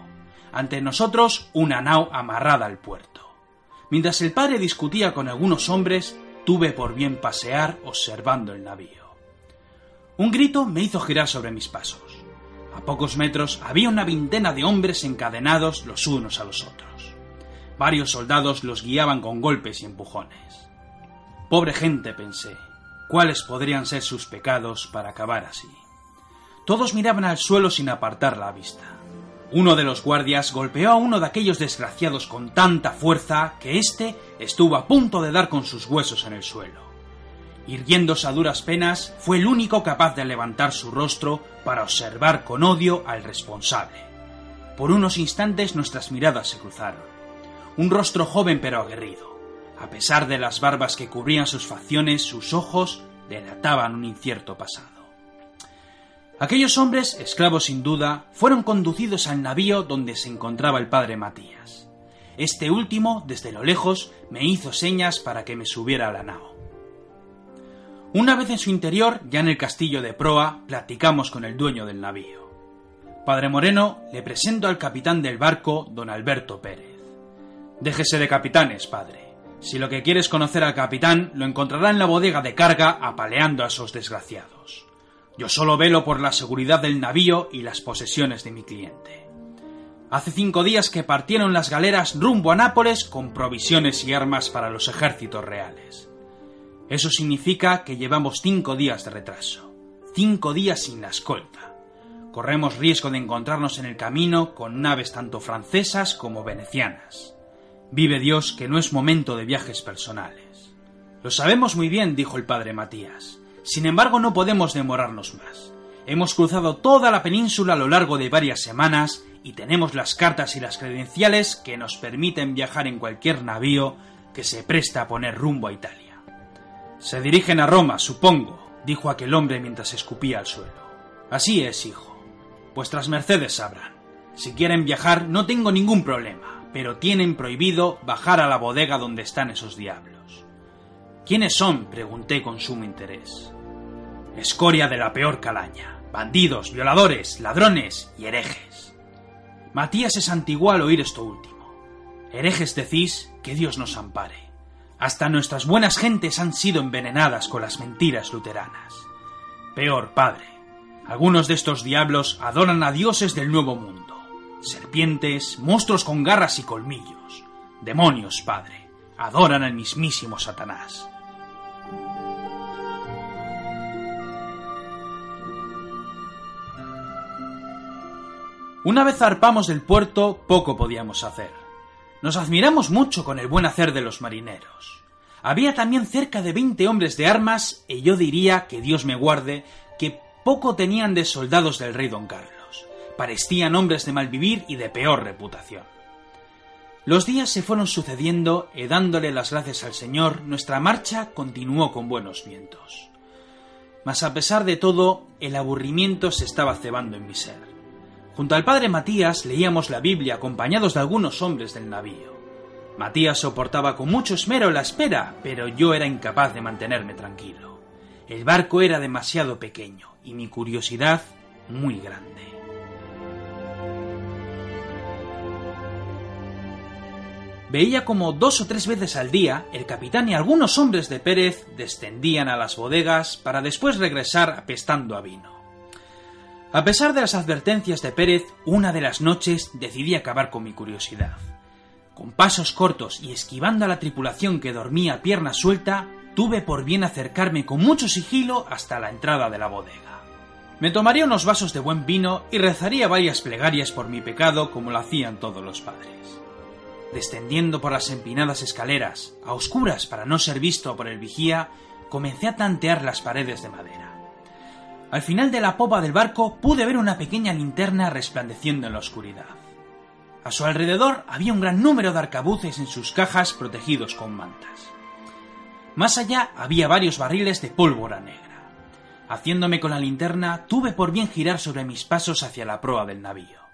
Speaker 4: Ante nosotros una nao amarrada al puerto. Mientras el padre discutía con algunos hombres, tuve por bien pasear observando el navío. Un grito me hizo girar sobre mis pasos. A pocos metros había una veintena de hombres encadenados los unos a los otros. Varios soldados los guiaban con golpes y empujones. Pobre gente, pensé, ¿cuáles podrían ser sus pecados para acabar así? Todos miraban al suelo sin apartar la vista. Uno de los guardias golpeó a uno de aquellos desgraciados con tanta fuerza que éste estuvo a punto de dar con sus huesos en el suelo. Irguiéndose a duras penas, fue el único capaz de levantar su rostro para observar con odio al responsable. Por unos instantes nuestras miradas se cruzaron. Un rostro joven pero aguerrido. A pesar de las barbas que cubrían sus facciones, sus ojos delataban un incierto pasado. Aquellos hombres, esclavos sin duda, fueron conducidos al navío donde se encontraba el padre Matías. Este último, desde lo lejos, me hizo señas para que me subiera a la nao. Una vez en su interior, ya en el castillo de proa, platicamos con el dueño del navío. Padre Moreno, le presento al capitán del barco, don Alberto Pérez. Déjese de capitanes, padre. Si lo que quieres conocer al capitán, lo encontrará en la bodega de carga apaleando a esos desgraciados. Yo solo velo por la seguridad del navío y las posesiones de mi cliente. Hace cinco días que partieron las galeras rumbo a Nápoles con provisiones y armas para los ejércitos reales. Eso significa que llevamos cinco días de retraso, cinco días sin la escolta. Corremos riesgo de encontrarnos en el camino con naves tanto francesas como venecianas. Vive Dios que no es momento de viajes personales. Lo sabemos muy bien, dijo el padre Matías. Sin embargo, no podemos demorarnos más. Hemos cruzado toda la península a lo largo de varias semanas y tenemos las cartas y las credenciales que nos permiten viajar en cualquier navío que se presta a poner rumbo a Italia. Se dirigen a Roma, supongo, dijo aquel hombre mientras escupía al suelo. Así es, hijo. Vuestras mercedes sabrán. Si quieren viajar no tengo ningún problema, pero tienen prohibido bajar a la bodega donde están esos diablos. ¿Quiénes son? pregunté con sumo interés escoria de la peor calaña, bandidos, violadores, ladrones y herejes. Matías se santiguó al oír esto último. Herejes decís que Dios nos ampare. Hasta nuestras buenas gentes han sido envenenadas con las mentiras luteranas. Peor, padre, algunos de estos diablos adoran a dioses del nuevo mundo. Serpientes, monstruos con garras y colmillos. Demonios, padre, adoran al mismísimo Satanás. Una vez zarpamos del puerto, poco podíamos hacer. Nos admiramos mucho con el buen hacer de los marineros. Había también cerca de veinte hombres de armas, y yo diría, que Dios me guarde, que poco tenían de soldados del rey don Carlos. Parecían hombres de mal vivir y de peor reputación. Los días se fueron sucediendo y dándole las gracias al Señor, nuestra marcha continuó con buenos vientos. Mas a pesar de todo, el aburrimiento se estaba cebando en mi ser. Junto al padre Matías leíamos la Biblia acompañados de algunos hombres del navío. Matías soportaba con mucho esmero la espera, pero yo era incapaz de mantenerme tranquilo. El barco era demasiado pequeño y mi curiosidad muy grande. Veía como dos o tres veces al día el capitán y algunos hombres de Pérez descendían a las bodegas para después regresar apestando a vino. A pesar de las advertencias de Pérez, una de las noches decidí acabar con mi curiosidad. Con pasos cortos y esquivando a la tripulación que dormía pierna suelta, tuve por bien acercarme con mucho sigilo hasta la entrada de la bodega. Me tomaría unos vasos de buen vino y rezaría varias plegarias por mi pecado como lo hacían todos los padres. Descendiendo por las empinadas escaleras, a oscuras para no ser visto por el vigía, comencé a tantear las paredes de madera. Al final de la popa del barco pude ver una pequeña linterna resplandeciendo en la oscuridad. A su alrededor había un gran número de arcabuces en sus cajas protegidos con mantas. Más allá había varios barriles de pólvora negra. Haciéndome con la linterna, tuve por bien girar sobre mis pasos hacia la proa del navío.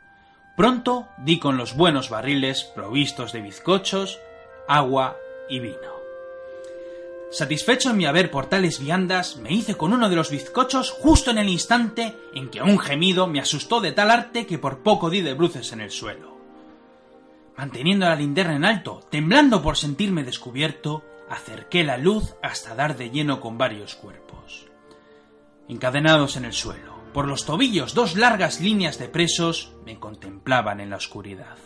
Speaker 4: Pronto di con los buenos barriles provistos de bizcochos, agua y vino. Satisfecho en mi haber por tales viandas, me hice con uno de los bizcochos justo en el instante en que un gemido me asustó de tal arte que por poco di de bruces en el suelo. Manteniendo la linterna en alto, temblando por sentirme descubierto, acerqué la luz hasta dar de lleno con varios cuerpos. Encadenados en el suelo, por los tobillos dos largas líneas de presos me contemplaban en la oscuridad.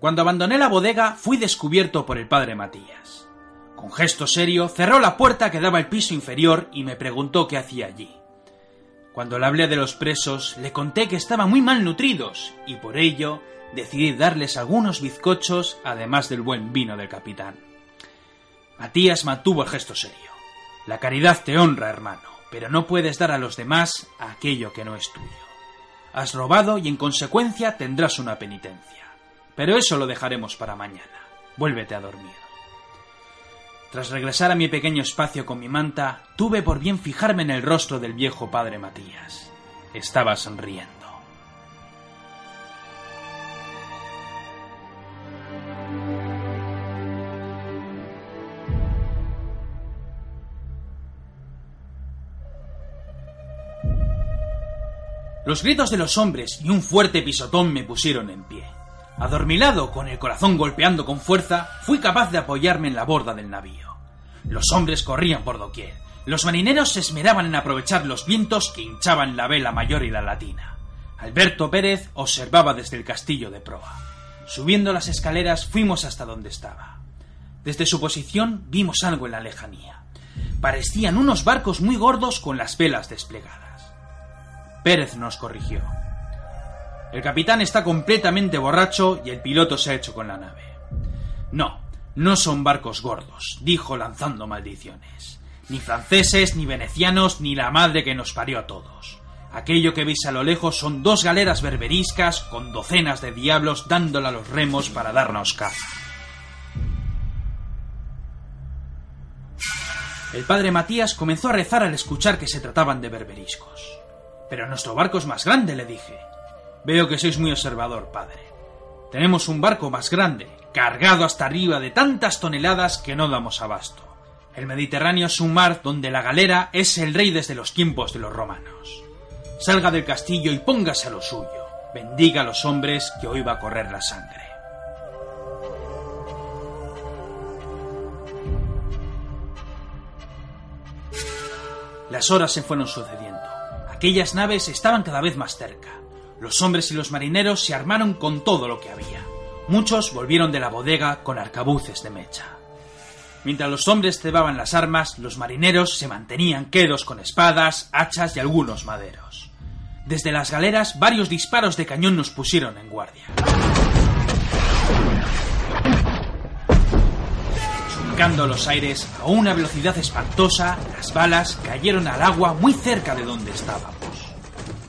Speaker 4: Cuando abandoné la bodega fui descubierto por el padre Matías. Con gesto serio cerró la puerta que daba al piso inferior y me preguntó qué hacía allí. Cuando le hablé de los presos, le conté que estaban muy mal nutridos y por ello decidí darles algunos bizcochos además del buen vino del capitán. Matías mantuvo el gesto serio. La caridad te honra, hermano, pero no puedes dar a los demás aquello que no es tuyo. Has robado y en consecuencia tendrás una penitencia. Pero eso lo dejaremos para mañana. Vuélvete a dormir. Tras regresar a mi pequeño espacio con mi manta, tuve por bien fijarme en el rostro del viejo padre Matías. Estaba sonriendo. Los gritos de los hombres y un fuerte pisotón me pusieron en pie. Adormilado, con el corazón golpeando con fuerza, fui capaz de apoyarme en la borda del navío. Los hombres corrían por doquier. Los marineros se esmeraban en aprovechar los vientos que hinchaban la vela mayor y la latina. Alberto Pérez observaba desde el castillo de proa. Subiendo las escaleras fuimos hasta donde estaba. Desde su posición vimos algo en la lejanía. Parecían unos barcos muy gordos con las velas desplegadas. Pérez nos corrigió. El capitán está completamente borracho y el piloto se ha hecho con la nave. No, no son barcos gordos, dijo lanzando maldiciones. Ni franceses, ni venecianos, ni la madre que nos parió a todos. Aquello que veis a lo lejos son dos galeras berberiscas con docenas de diablos dándole a los remos para darnos caza. El padre Matías comenzó a rezar al escuchar que se trataban de berberiscos. Pero nuestro barco es más grande, le dije. Veo que sois muy observador, padre. Tenemos un barco más grande, cargado hasta arriba de tantas toneladas que no damos abasto. El Mediterráneo es un mar donde la galera es el rey desde los tiempos de los romanos. Salga del castillo y póngase a lo suyo. Bendiga a los hombres que hoy va a correr la sangre. Las horas se fueron sucediendo. Aquellas naves estaban cada vez más cerca. Los hombres y los marineros se armaron con todo lo que había. Muchos volvieron de la bodega con arcabuces de mecha. Mientras los hombres cebaban las armas, los marineros se mantenían quedos con espadas, hachas y algunos maderos. Desde las galeras, varios disparos de cañón nos pusieron en guardia. Surcando los aires a una velocidad espantosa, las balas cayeron al agua muy cerca de donde estábamos.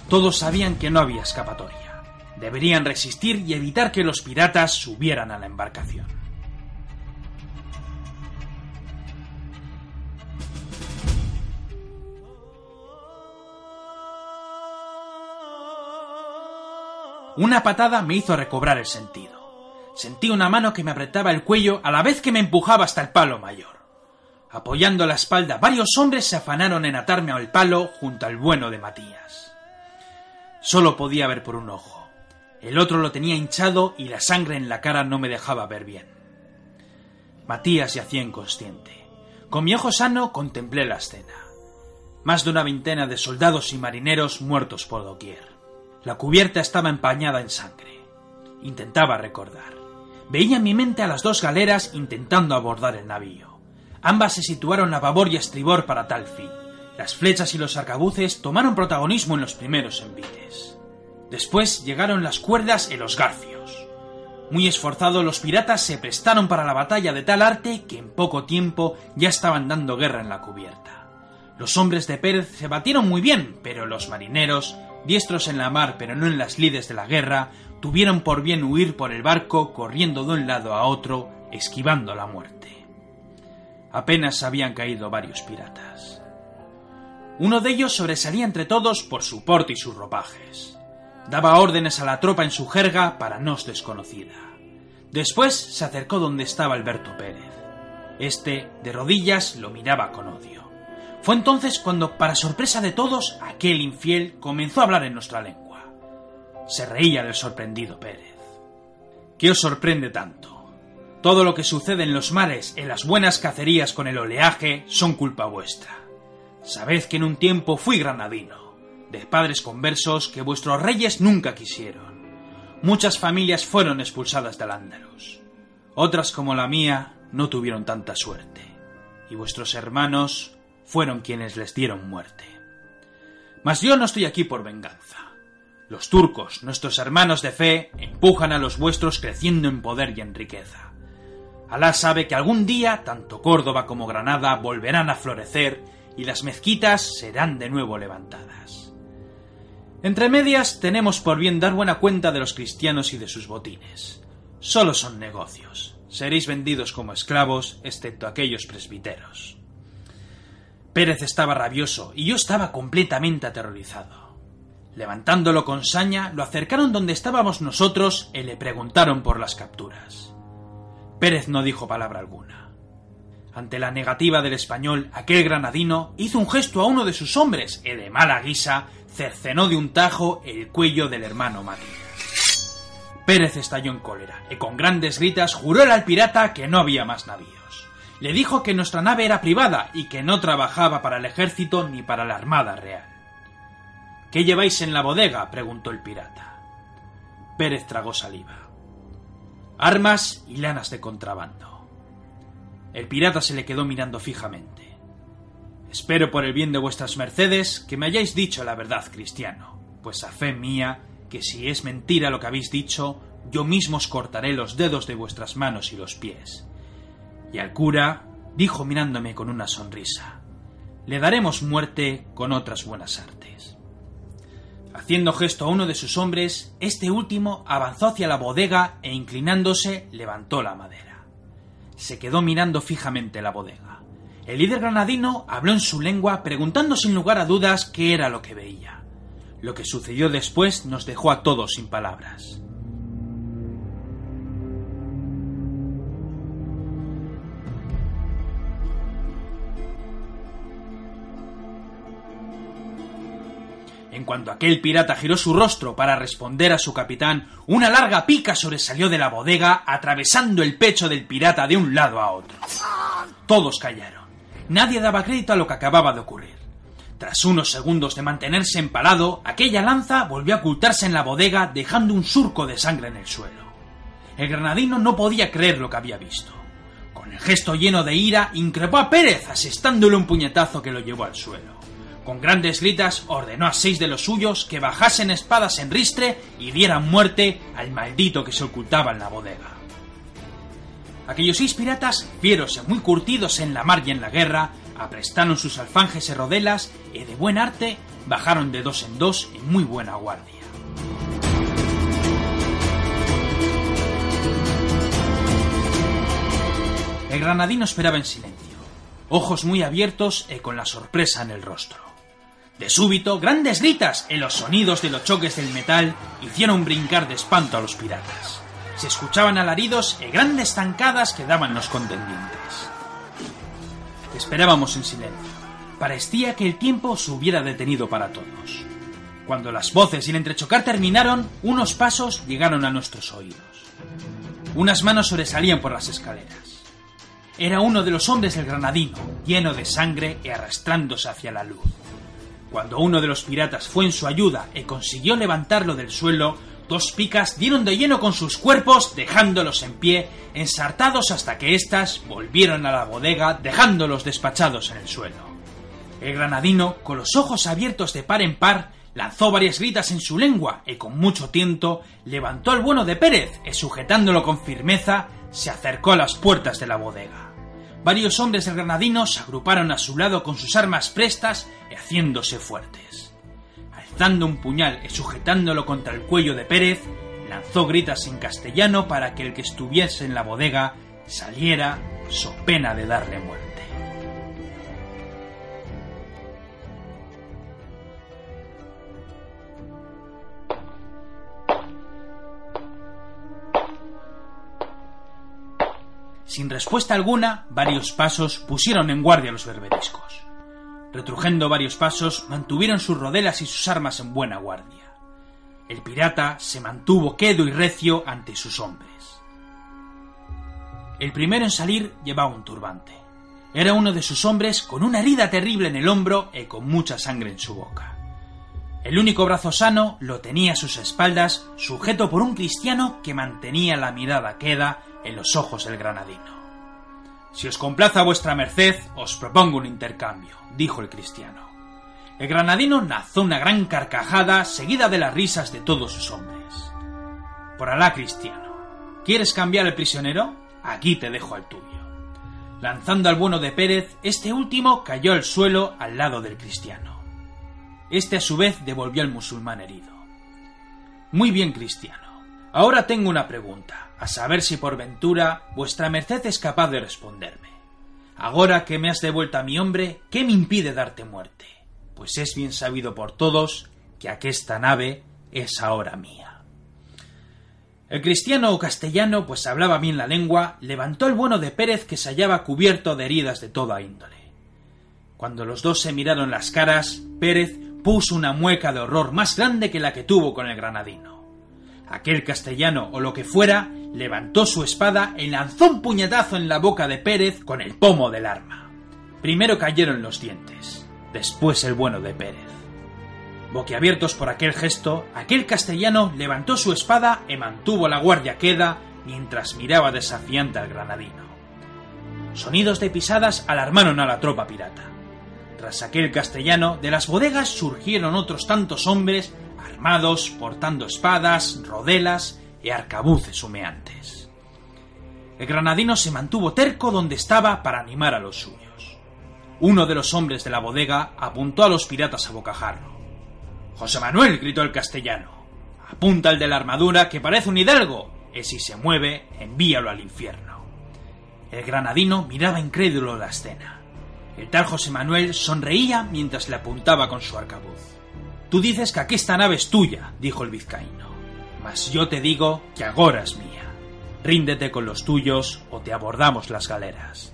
Speaker 4: Todos sabían que no había escapatoria. Deberían resistir y evitar que los piratas subieran a la embarcación. Una patada me hizo recobrar el sentido. Sentí una mano que me apretaba el cuello a la vez que me empujaba hasta el palo mayor. Apoyando la espalda, varios hombres se afanaron en atarme al palo junto al bueno de Matías. Solo podía ver por un ojo. El otro lo tenía hinchado y la sangre en la cara no me dejaba ver bien. Matías yacía inconsciente. Con mi ojo sano contemplé la escena. Más de una veintena de soldados y marineros muertos por doquier. La cubierta estaba empañada en sangre. Intentaba recordar. Veía en mi mente a las dos galeras intentando abordar el navío. Ambas se situaron a babor y a estribor para tal fin. Las flechas y los arcabuces tomaron protagonismo en los primeros envites. Después llegaron las cuerdas y los garfios. Muy esforzados los piratas se prestaron para la batalla de tal arte que en poco tiempo ya estaban dando guerra en la cubierta. Los hombres de Pérez se batieron muy bien, pero los marineros, diestros en la mar pero no en las lides de la guerra, tuvieron por bien huir por el barco corriendo de un lado a otro, esquivando la muerte. Apenas habían caído varios piratas. Uno de ellos sobresalía entre todos por su porte y sus ropajes. Daba órdenes a la tropa en su jerga para nos desconocida. Después se acercó donde estaba Alberto Pérez. Este, de rodillas, lo miraba con odio. Fue entonces cuando, para sorpresa de todos, aquel infiel comenzó a hablar en nuestra lengua. Se reía del sorprendido Pérez. ¿Qué os sorprende tanto? Todo lo que sucede en los mares, en las buenas cacerías con el oleaje, son culpa vuestra. Sabed que en un tiempo fui granadino, de padres conversos que vuestros reyes nunca quisieron. Muchas familias fueron expulsadas del Andalus. Otras como la mía no tuvieron tanta suerte. Y vuestros hermanos fueron quienes les dieron muerte. Mas yo no estoy aquí por venganza. Los turcos, nuestros hermanos de fe, empujan a los vuestros creciendo en poder y en riqueza. Alá sabe que algún día tanto Córdoba como Granada volverán a florecer y las mezquitas serán de nuevo levantadas. Entre medias tenemos por bien dar buena cuenta de los cristianos y de sus botines. Solo son negocios. Seréis vendidos como esclavos, excepto aquellos presbiteros. Pérez estaba rabioso y yo estaba completamente aterrorizado. Levantándolo con saña, lo acercaron donde estábamos nosotros y le preguntaron por las capturas. Pérez no dijo palabra alguna. Ante la negativa del español, aquel granadino hizo un gesto a uno de sus hombres y de mala guisa cercenó de un tajo el cuello del hermano Matías. Pérez estalló en cólera y con grandes gritas juró al pirata que no había más navíos. Le dijo que nuestra nave era privada y que no trabajaba para el ejército ni para la armada real. ¿Qué lleváis en la bodega? preguntó el pirata. Pérez tragó saliva. Armas y lanas de contrabando. El pirata se le quedó mirando fijamente. Espero por el bien de vuestras mercedes que me hayáis dicho la verdad, cristiano, pues a fe mía que si es mentira lo que habéis dicho, yo mismo os cortaré los dedos de vuestras manos y los pies. Y al cura dijo mirándome con una sonrisa, le daremos muerte con otras buenas artes. Haciendo gesto a uno de sus hombres, este último avanzó hacia la bodega e inclinándose levantó la madera. Se quedó mirando fijamente la bodega. El líder granadino habló en su lengua preguntando sin lugar a dudas qué era lo que veía. Lo que sucedió después nos dejó a todos sin palabras. En cuanto aquel pirata giró su rostro para responder a su capitán, una larga pica sobresalió de la bodega, atravesando el pecho del pirata de un lado a otro. Todos callaron. Nadie daba crédito a lo que acababa de ocurrir. Tras unos segundos de mantenerse empalado, aquella lanza volvió a ocultarse en la bodega, dejando un surco de sangre en el suelo. El granadino no podía creer lo que había visto. Con el gesto lleno de ira, increpó a Pérez, asestándole un puñetazo que lo llevó al suelo. Con grandes gritas ordenó a seis de los suyos que bajasen espadas en ristre y dieran muerte al maldito que se ocultaba en la bodega. Aquellos seis piratas, fieros muy curtidos en la mar y en la guerra, aprestaron sus alfanjes y rodelas y de buen arte bajaron de dos en dos en muy buena guardia. El granadino esperaba en silencio, ojos muy abiertos y con la sorpresa en el rostro. De súbito, grandes gritas y los sonidos de los choques del metal hicieron brincar de espanto a los piratas. Se escuchaban alaridos y grandes zancadas que daban los contendientes. Esperábamos en silencio. Parecía que el tiempo se hubiera detenido para todos. Cuando las voces y el entrechocar terminaron, unos pasos llegaron a nuestros oídos. Unas manos sobresalían por las escaleras. Era uno de los hombres del granadino, lleno de sangre y arrastrándose hacia la luz. Cuando uno de los piratas fue en su ayuda y consiguió levantarlo del suelo, dos picas dieron de lleno con sus cuerpos, dejándolos en pie, ensartados hasta que éstas volvieron a la bodega, dejándolos despachados en el suelo. El granadino, con los ojos abiertos de par en par, lanzó varias gritas en su lengua y con mucho tiento levantó al bueno de Pérez y sujetándolo con firmeza se acercó a las puertas de la bodega varios hombres del granadino se agruparon a su lado con sus armas prestas y haciéndose fuertes. Alzando un puñal y sujetándolo contra el cuello de Pérez, lanzó gritas en castellano para que el que estuviese en la bodega saliera so pena de darle muerte. Sin respuesta alguna, varios pasos pusieron en guardia los berberiscos. Retrujendo varios pasos, mantuvieron sus rodelas y sus armas en buena guardia. El pirata se mantuvo quedo y recio ante sus hombres. El primero en salir llevaba un turbante. Era uno de sus hombres con una herida terrible en el hombro y con mucha sangre en su boca. El único brazo sano lo tenía a sus espaldas, sujeto por un cristiano que mantenía la mirada queda en los ojos del granadino. Si os complaza vuestra merced, os propongo un intercambio, dijo el cristiano. El granadino lanzó una gran carcajada seguida de las risas de todos sus hombres. Por Alá, cristiano, ¿quieres cambiar el prisionero? Aquí te dejo al tuyo. Lanzando al bueno de Pérez, este último cayó al suelo al lado del cristiano. Este a su vez devolvió al musulmán herido. Muy bien, cristiano. Ahora tengo una pregunta, a saber si por ventura vuestra merced es capaz de responderme. Ahora que me has devuelto a mi hombre, ¿qué me impide darte muerte? Pues es bien sabido por todos que aquesta nave es ahora mía. El cristiano o castellano, pues hablaba bien la lengua, levantó el bueno de Pérez que se hallaba cubierto de heridas de toda índole. Cuando los dos se miraron las caras, Pérez puso una mueca de horror más grande que la que tuvo con el granadino. Aquel castellano o lo que fuera levantó su espada y lanzó un puñetazo en la boca de Pérez con el pomo del arma. Primero cayeron los dientes, después el bueno de Pérez. Boquiabiertos por aquel gesto, aquel castellano levantó su espada y mantuvo la guardia queda mientras miraba desafiante al granadino. Sonidos de pisadas alarmaron a la tropa pirata. Tras aquel castellano, de las bodegas surgieron otros tantos hombres armados, portando espadas, rodelas y arcabuces humeantes. El granadino se mantuvo terco donde estaba para animar a los suyos. Uno de los hombres de la bodega apuntó a los piratas a bocajarro. José Manuel, gritó el castellano, apunta al de la armadura que parece un hidalgo, y si se mueve, envíalo al infierno. El granadino miraba incrédulo la escena. El tal José Manuel sonreía mientras le apuntaba con su arcabuz. Tú dices que aquesta nave es tuya, dijo el vizcaíno. Mas yo te digo que agora es mía. Ríndete con los tuyos o te abordamos las galeras.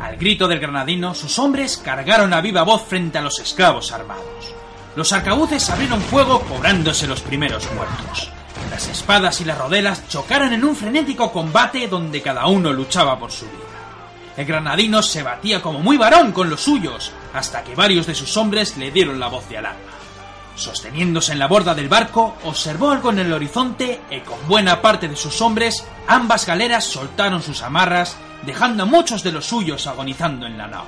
Speaker 4: Al grito del granadino, sus hombres cargaron a viva voz frente a los esclavos armados. Los arcabuces abrieron fuego cobrándose los primeros muertos. Las espadas y las rodelas chocaron en un frenético combate donde cada uno luchaba por su vida. El granadino se batía como muy varón con los suyos, hasta que varios de sus hombres le dieron la voz de alarma. Sosteniéndose en la borda del barco, observó algo en el horizonte y con buena parte de sus hombres, ambas galeras soltaron sus amarras, dejando a muchos de los suyos agonizando en la nao.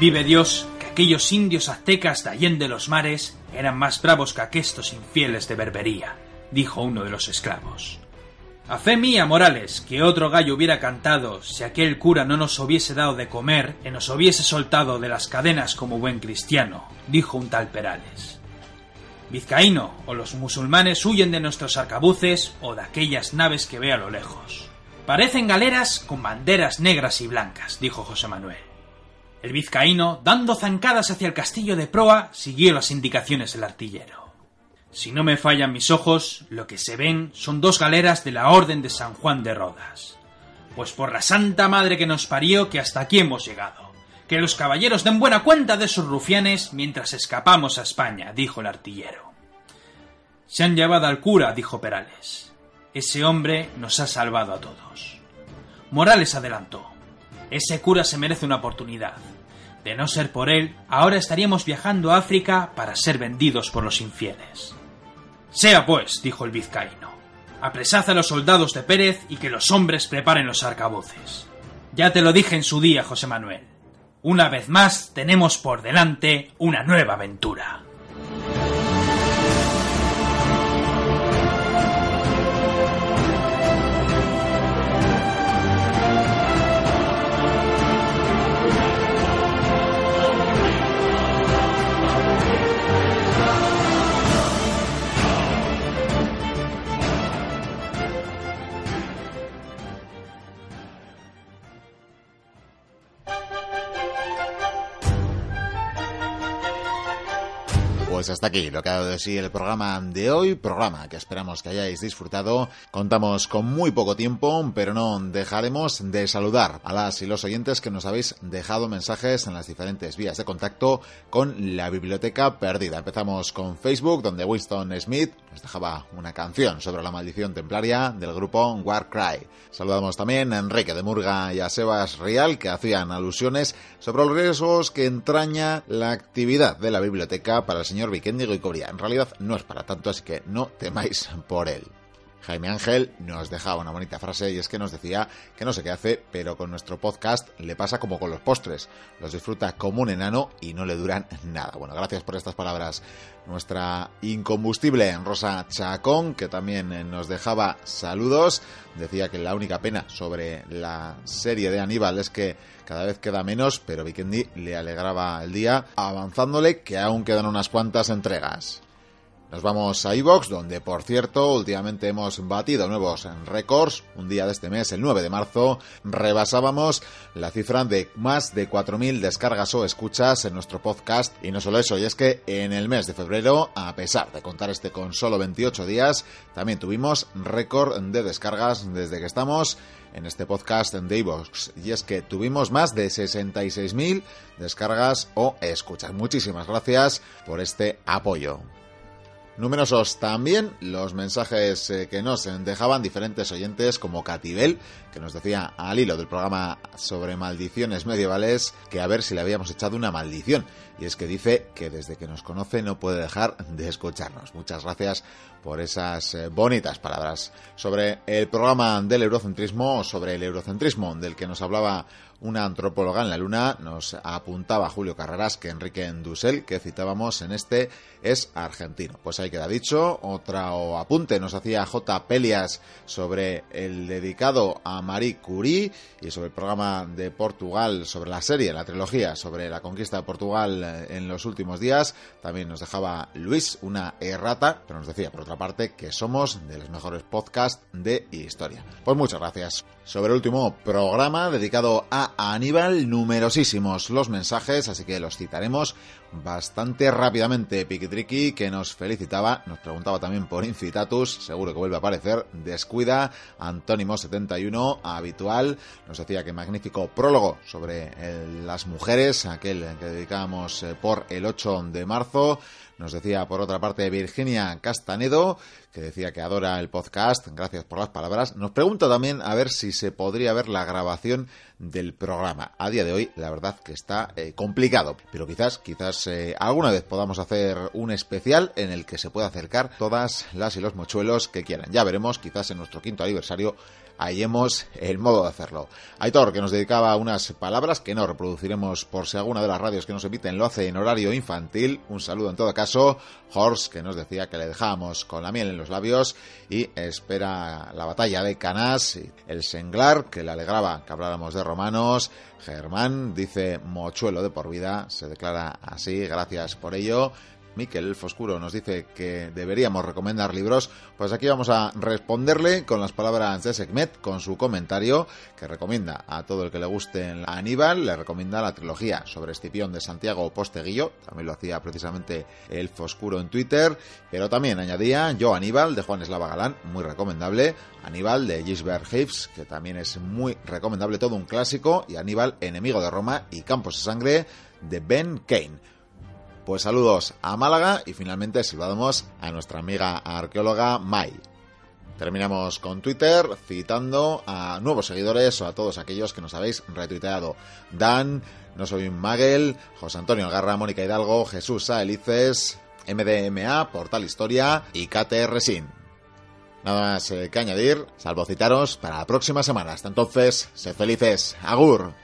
Speaker 4: Vive Dios que aquellos indios aztecas de Allende los mares eran más bravos que aquestos infieles de Berbería, dijo uno de los esclavos. A fe mía, Morales, que otro gallo hubiera cantado si aquel cura no nos hubiese dado de comer y nos hubiese soltado de las cadenas como buen cristiano, dijo un tal Perales. Vizcaíno, o los musulmanes huyen de nuestros arcabuces o de aquellas naves que ve a lo lejos. Parecen galeras con banderas negras y blancas, dijo José Manuel. El vizcaíno, dando zancadas hacia el castillo de proa, siguió las indicaciones del artillero. Si no me fallan mis ojos, lo que se ven son dos galeras de la Orden de San Juan de Rodas. Pues por la santa madre que nos parió que hasta aquí hemos llegado. Que los caballeros den buena cuenta de esos rufianes mientras escapamos a España, dijo el artillero. Se han llevado al cura, dijo Perales. Ese hombre nos ha salvado a todos. Morales adelantó. Ese cura se merece una oportunidad. De no ser por él, ahora estaríamos viajando a África para ser vendidos por los infieles. Sea pues, dijo el vizcaíno, apresad a los soldados de Pérez y que los hombres preparen los arcabuces. Ya te lo dije en su día, José Manuel. Una vez más tenemos por delante una nueva aventura.
Speaker 1: Pues hasta aquí lo que ha dado de sí el programa de hoy, programa que esperamos que hayáis disfrutado. Contamos con muy poco tiempo, pero no dejaremos de saludar a las y los oyentes que nos habéis dejado mensajes en las diferentes vías de contacto con la biblioteca perdida. Empezamos con Facebook, donde Winston Smith nos dejaba una canción sobre la maldición templaria del grupo Warcry. Saludamos también a Enrique de Murga y a Sebas Real, que hacían alusiones sobre los riesgos que entraña la actividad de la biblioteca para el señor Goicoria. En realidad no es para tanto, así que no temáis por él. Jaime Ángel nos dejaba una bonita frase y es que nos decía que no sé qué hace, pero con nuestro podcast le pasa como con los postres. Los disfruta como un enano y no le duran nada. Bueno, gracias por estas palabras. Nuestra incombustible Rosa Chacón, que también nos dejaba saludos, decía que la única pena sobre la serie de Aníbal es que cada vez queda menos, pero Vikendi le alegraba el día avanzándole que aún quedan unas cuantas entregas. Nos vamos a iVox, donde por cierto últimamente hemos batido nuevos récords. Un día de este mes, el 9 de marzo, rebasábamos la cifra de más de 4.000 descargas o escuchas en nuestro podcast. Y no solo eso, y es que en el mes de febrero, a pesar de contar este con solo 28 días, también tuvimos récord de descargas desde que estamos en este podcast de iVox. Y es que tuvimos más de 66.000 descargas o escuchas. Muchísimas gracias por este apoyo. Numerosos también los mensajes eh, que nos dejaban diferentes oyentes como Catibel, que nos decía al hilo del programa sobre maldiciones medievales que a ver si le habíamos echado una maldición. Y es que dice que desde que nos conoce no puede dejar de escucharnos. Muchas gracias por esas eh, bonitas palabras. Sobre el programa del eurocentrismo, sobre el eurocentrismo del que nos hablaba una antropóloga en la Luna, nos apuntaba Julio Carreras que Enrique Endusel, que citábamos en este, es argentino. Pues ahí queda dicho. Otro apunte nos hacía J. Pelias sobre el dedicado a Marie Curie y sobre el programa de Portugal, sobre la serie, la trilogía sobre la conquista de Portugal eh, en los últimos días. También nos dejaba Luis una errata, pero nos decía por otra parte que somos de los mejores podcasts de historia. Pues muchas gracias. Sobre el último programa dedicado a Aníbal, numerosísimos los mensajes, así que los citaremos bastante rápidamente. Pikitriki, que nos felicitaba, nos preguntaba también por Incitatus, seguro que vuelve a aparecer. Descuida, Antónimo71, habitual, nos decía que magnífico prólogo sobre las mujeres, aquel que dedicábamos eh, por el 8 de marzo. Nos decía, por otra parte, Virginia Castanedo, que decía que adora el podcast. Gracias por las palabras. Nos pregunta también a ver si se podría ver la grabación del programa. A día de hoy, la verdad que está eh, complicado, pero quizás, quizás eh, alguna vez podamos hacer un especial en el que se pueda acercar todas las y los mochuelos que quieran. Ya veremos, quizás en nuestro quinto aniversario hallemos el modo de hacerlo. Aitor, que nos dedicaba unas palabras que no reproduciremos por si alguna de las radios que nos emiten lo hace en horario infantil. Un saludo en todo caso. Horst, que nos decía que le dejábamos con la miel en los labios y espera la batalla de Canás. El Senglar, que le alegraba que habláramos de romanos. Germán dice mochuelo de por vida, se declara así, gracias por ello. Miquel Foscuro nos dice que deberíamos recomendar libros, pues aquí vamos a responderle con las palabras de Segmet, con su comentario que recomienda a todo el que le guste a Aníbal, le recomienda la trilogía sobre Escipión de Santiago Posteguillo, también lo hacía precisamente el Foscuro en Twitter, pero también añadía Yo Aníbal de Juan Eslava Galán, muy recomendable, Aníbal de Gisbert Hives, que también es muy recomendable, todo un clásico, y Aníbal, Enemigo de Roma y Campos de Sangre de Ben Kane. Pues saludos a Málaga y finalmente saludamos a nuestra amiga arqueóloga Mai. Terminamos con Twitter citando a nuevos seguidores o a todos aquellos que nos habéis retuiteado. Dan, No Soy Magel, José Antonio Garra, Mónica Hidalgo, Jesús Saelices, MDMA, Portal Historia y KTR Sin. Nada más eh, que añadir, salvo citaros para la próxima semana. Hasta entonces, sed felices. Agur.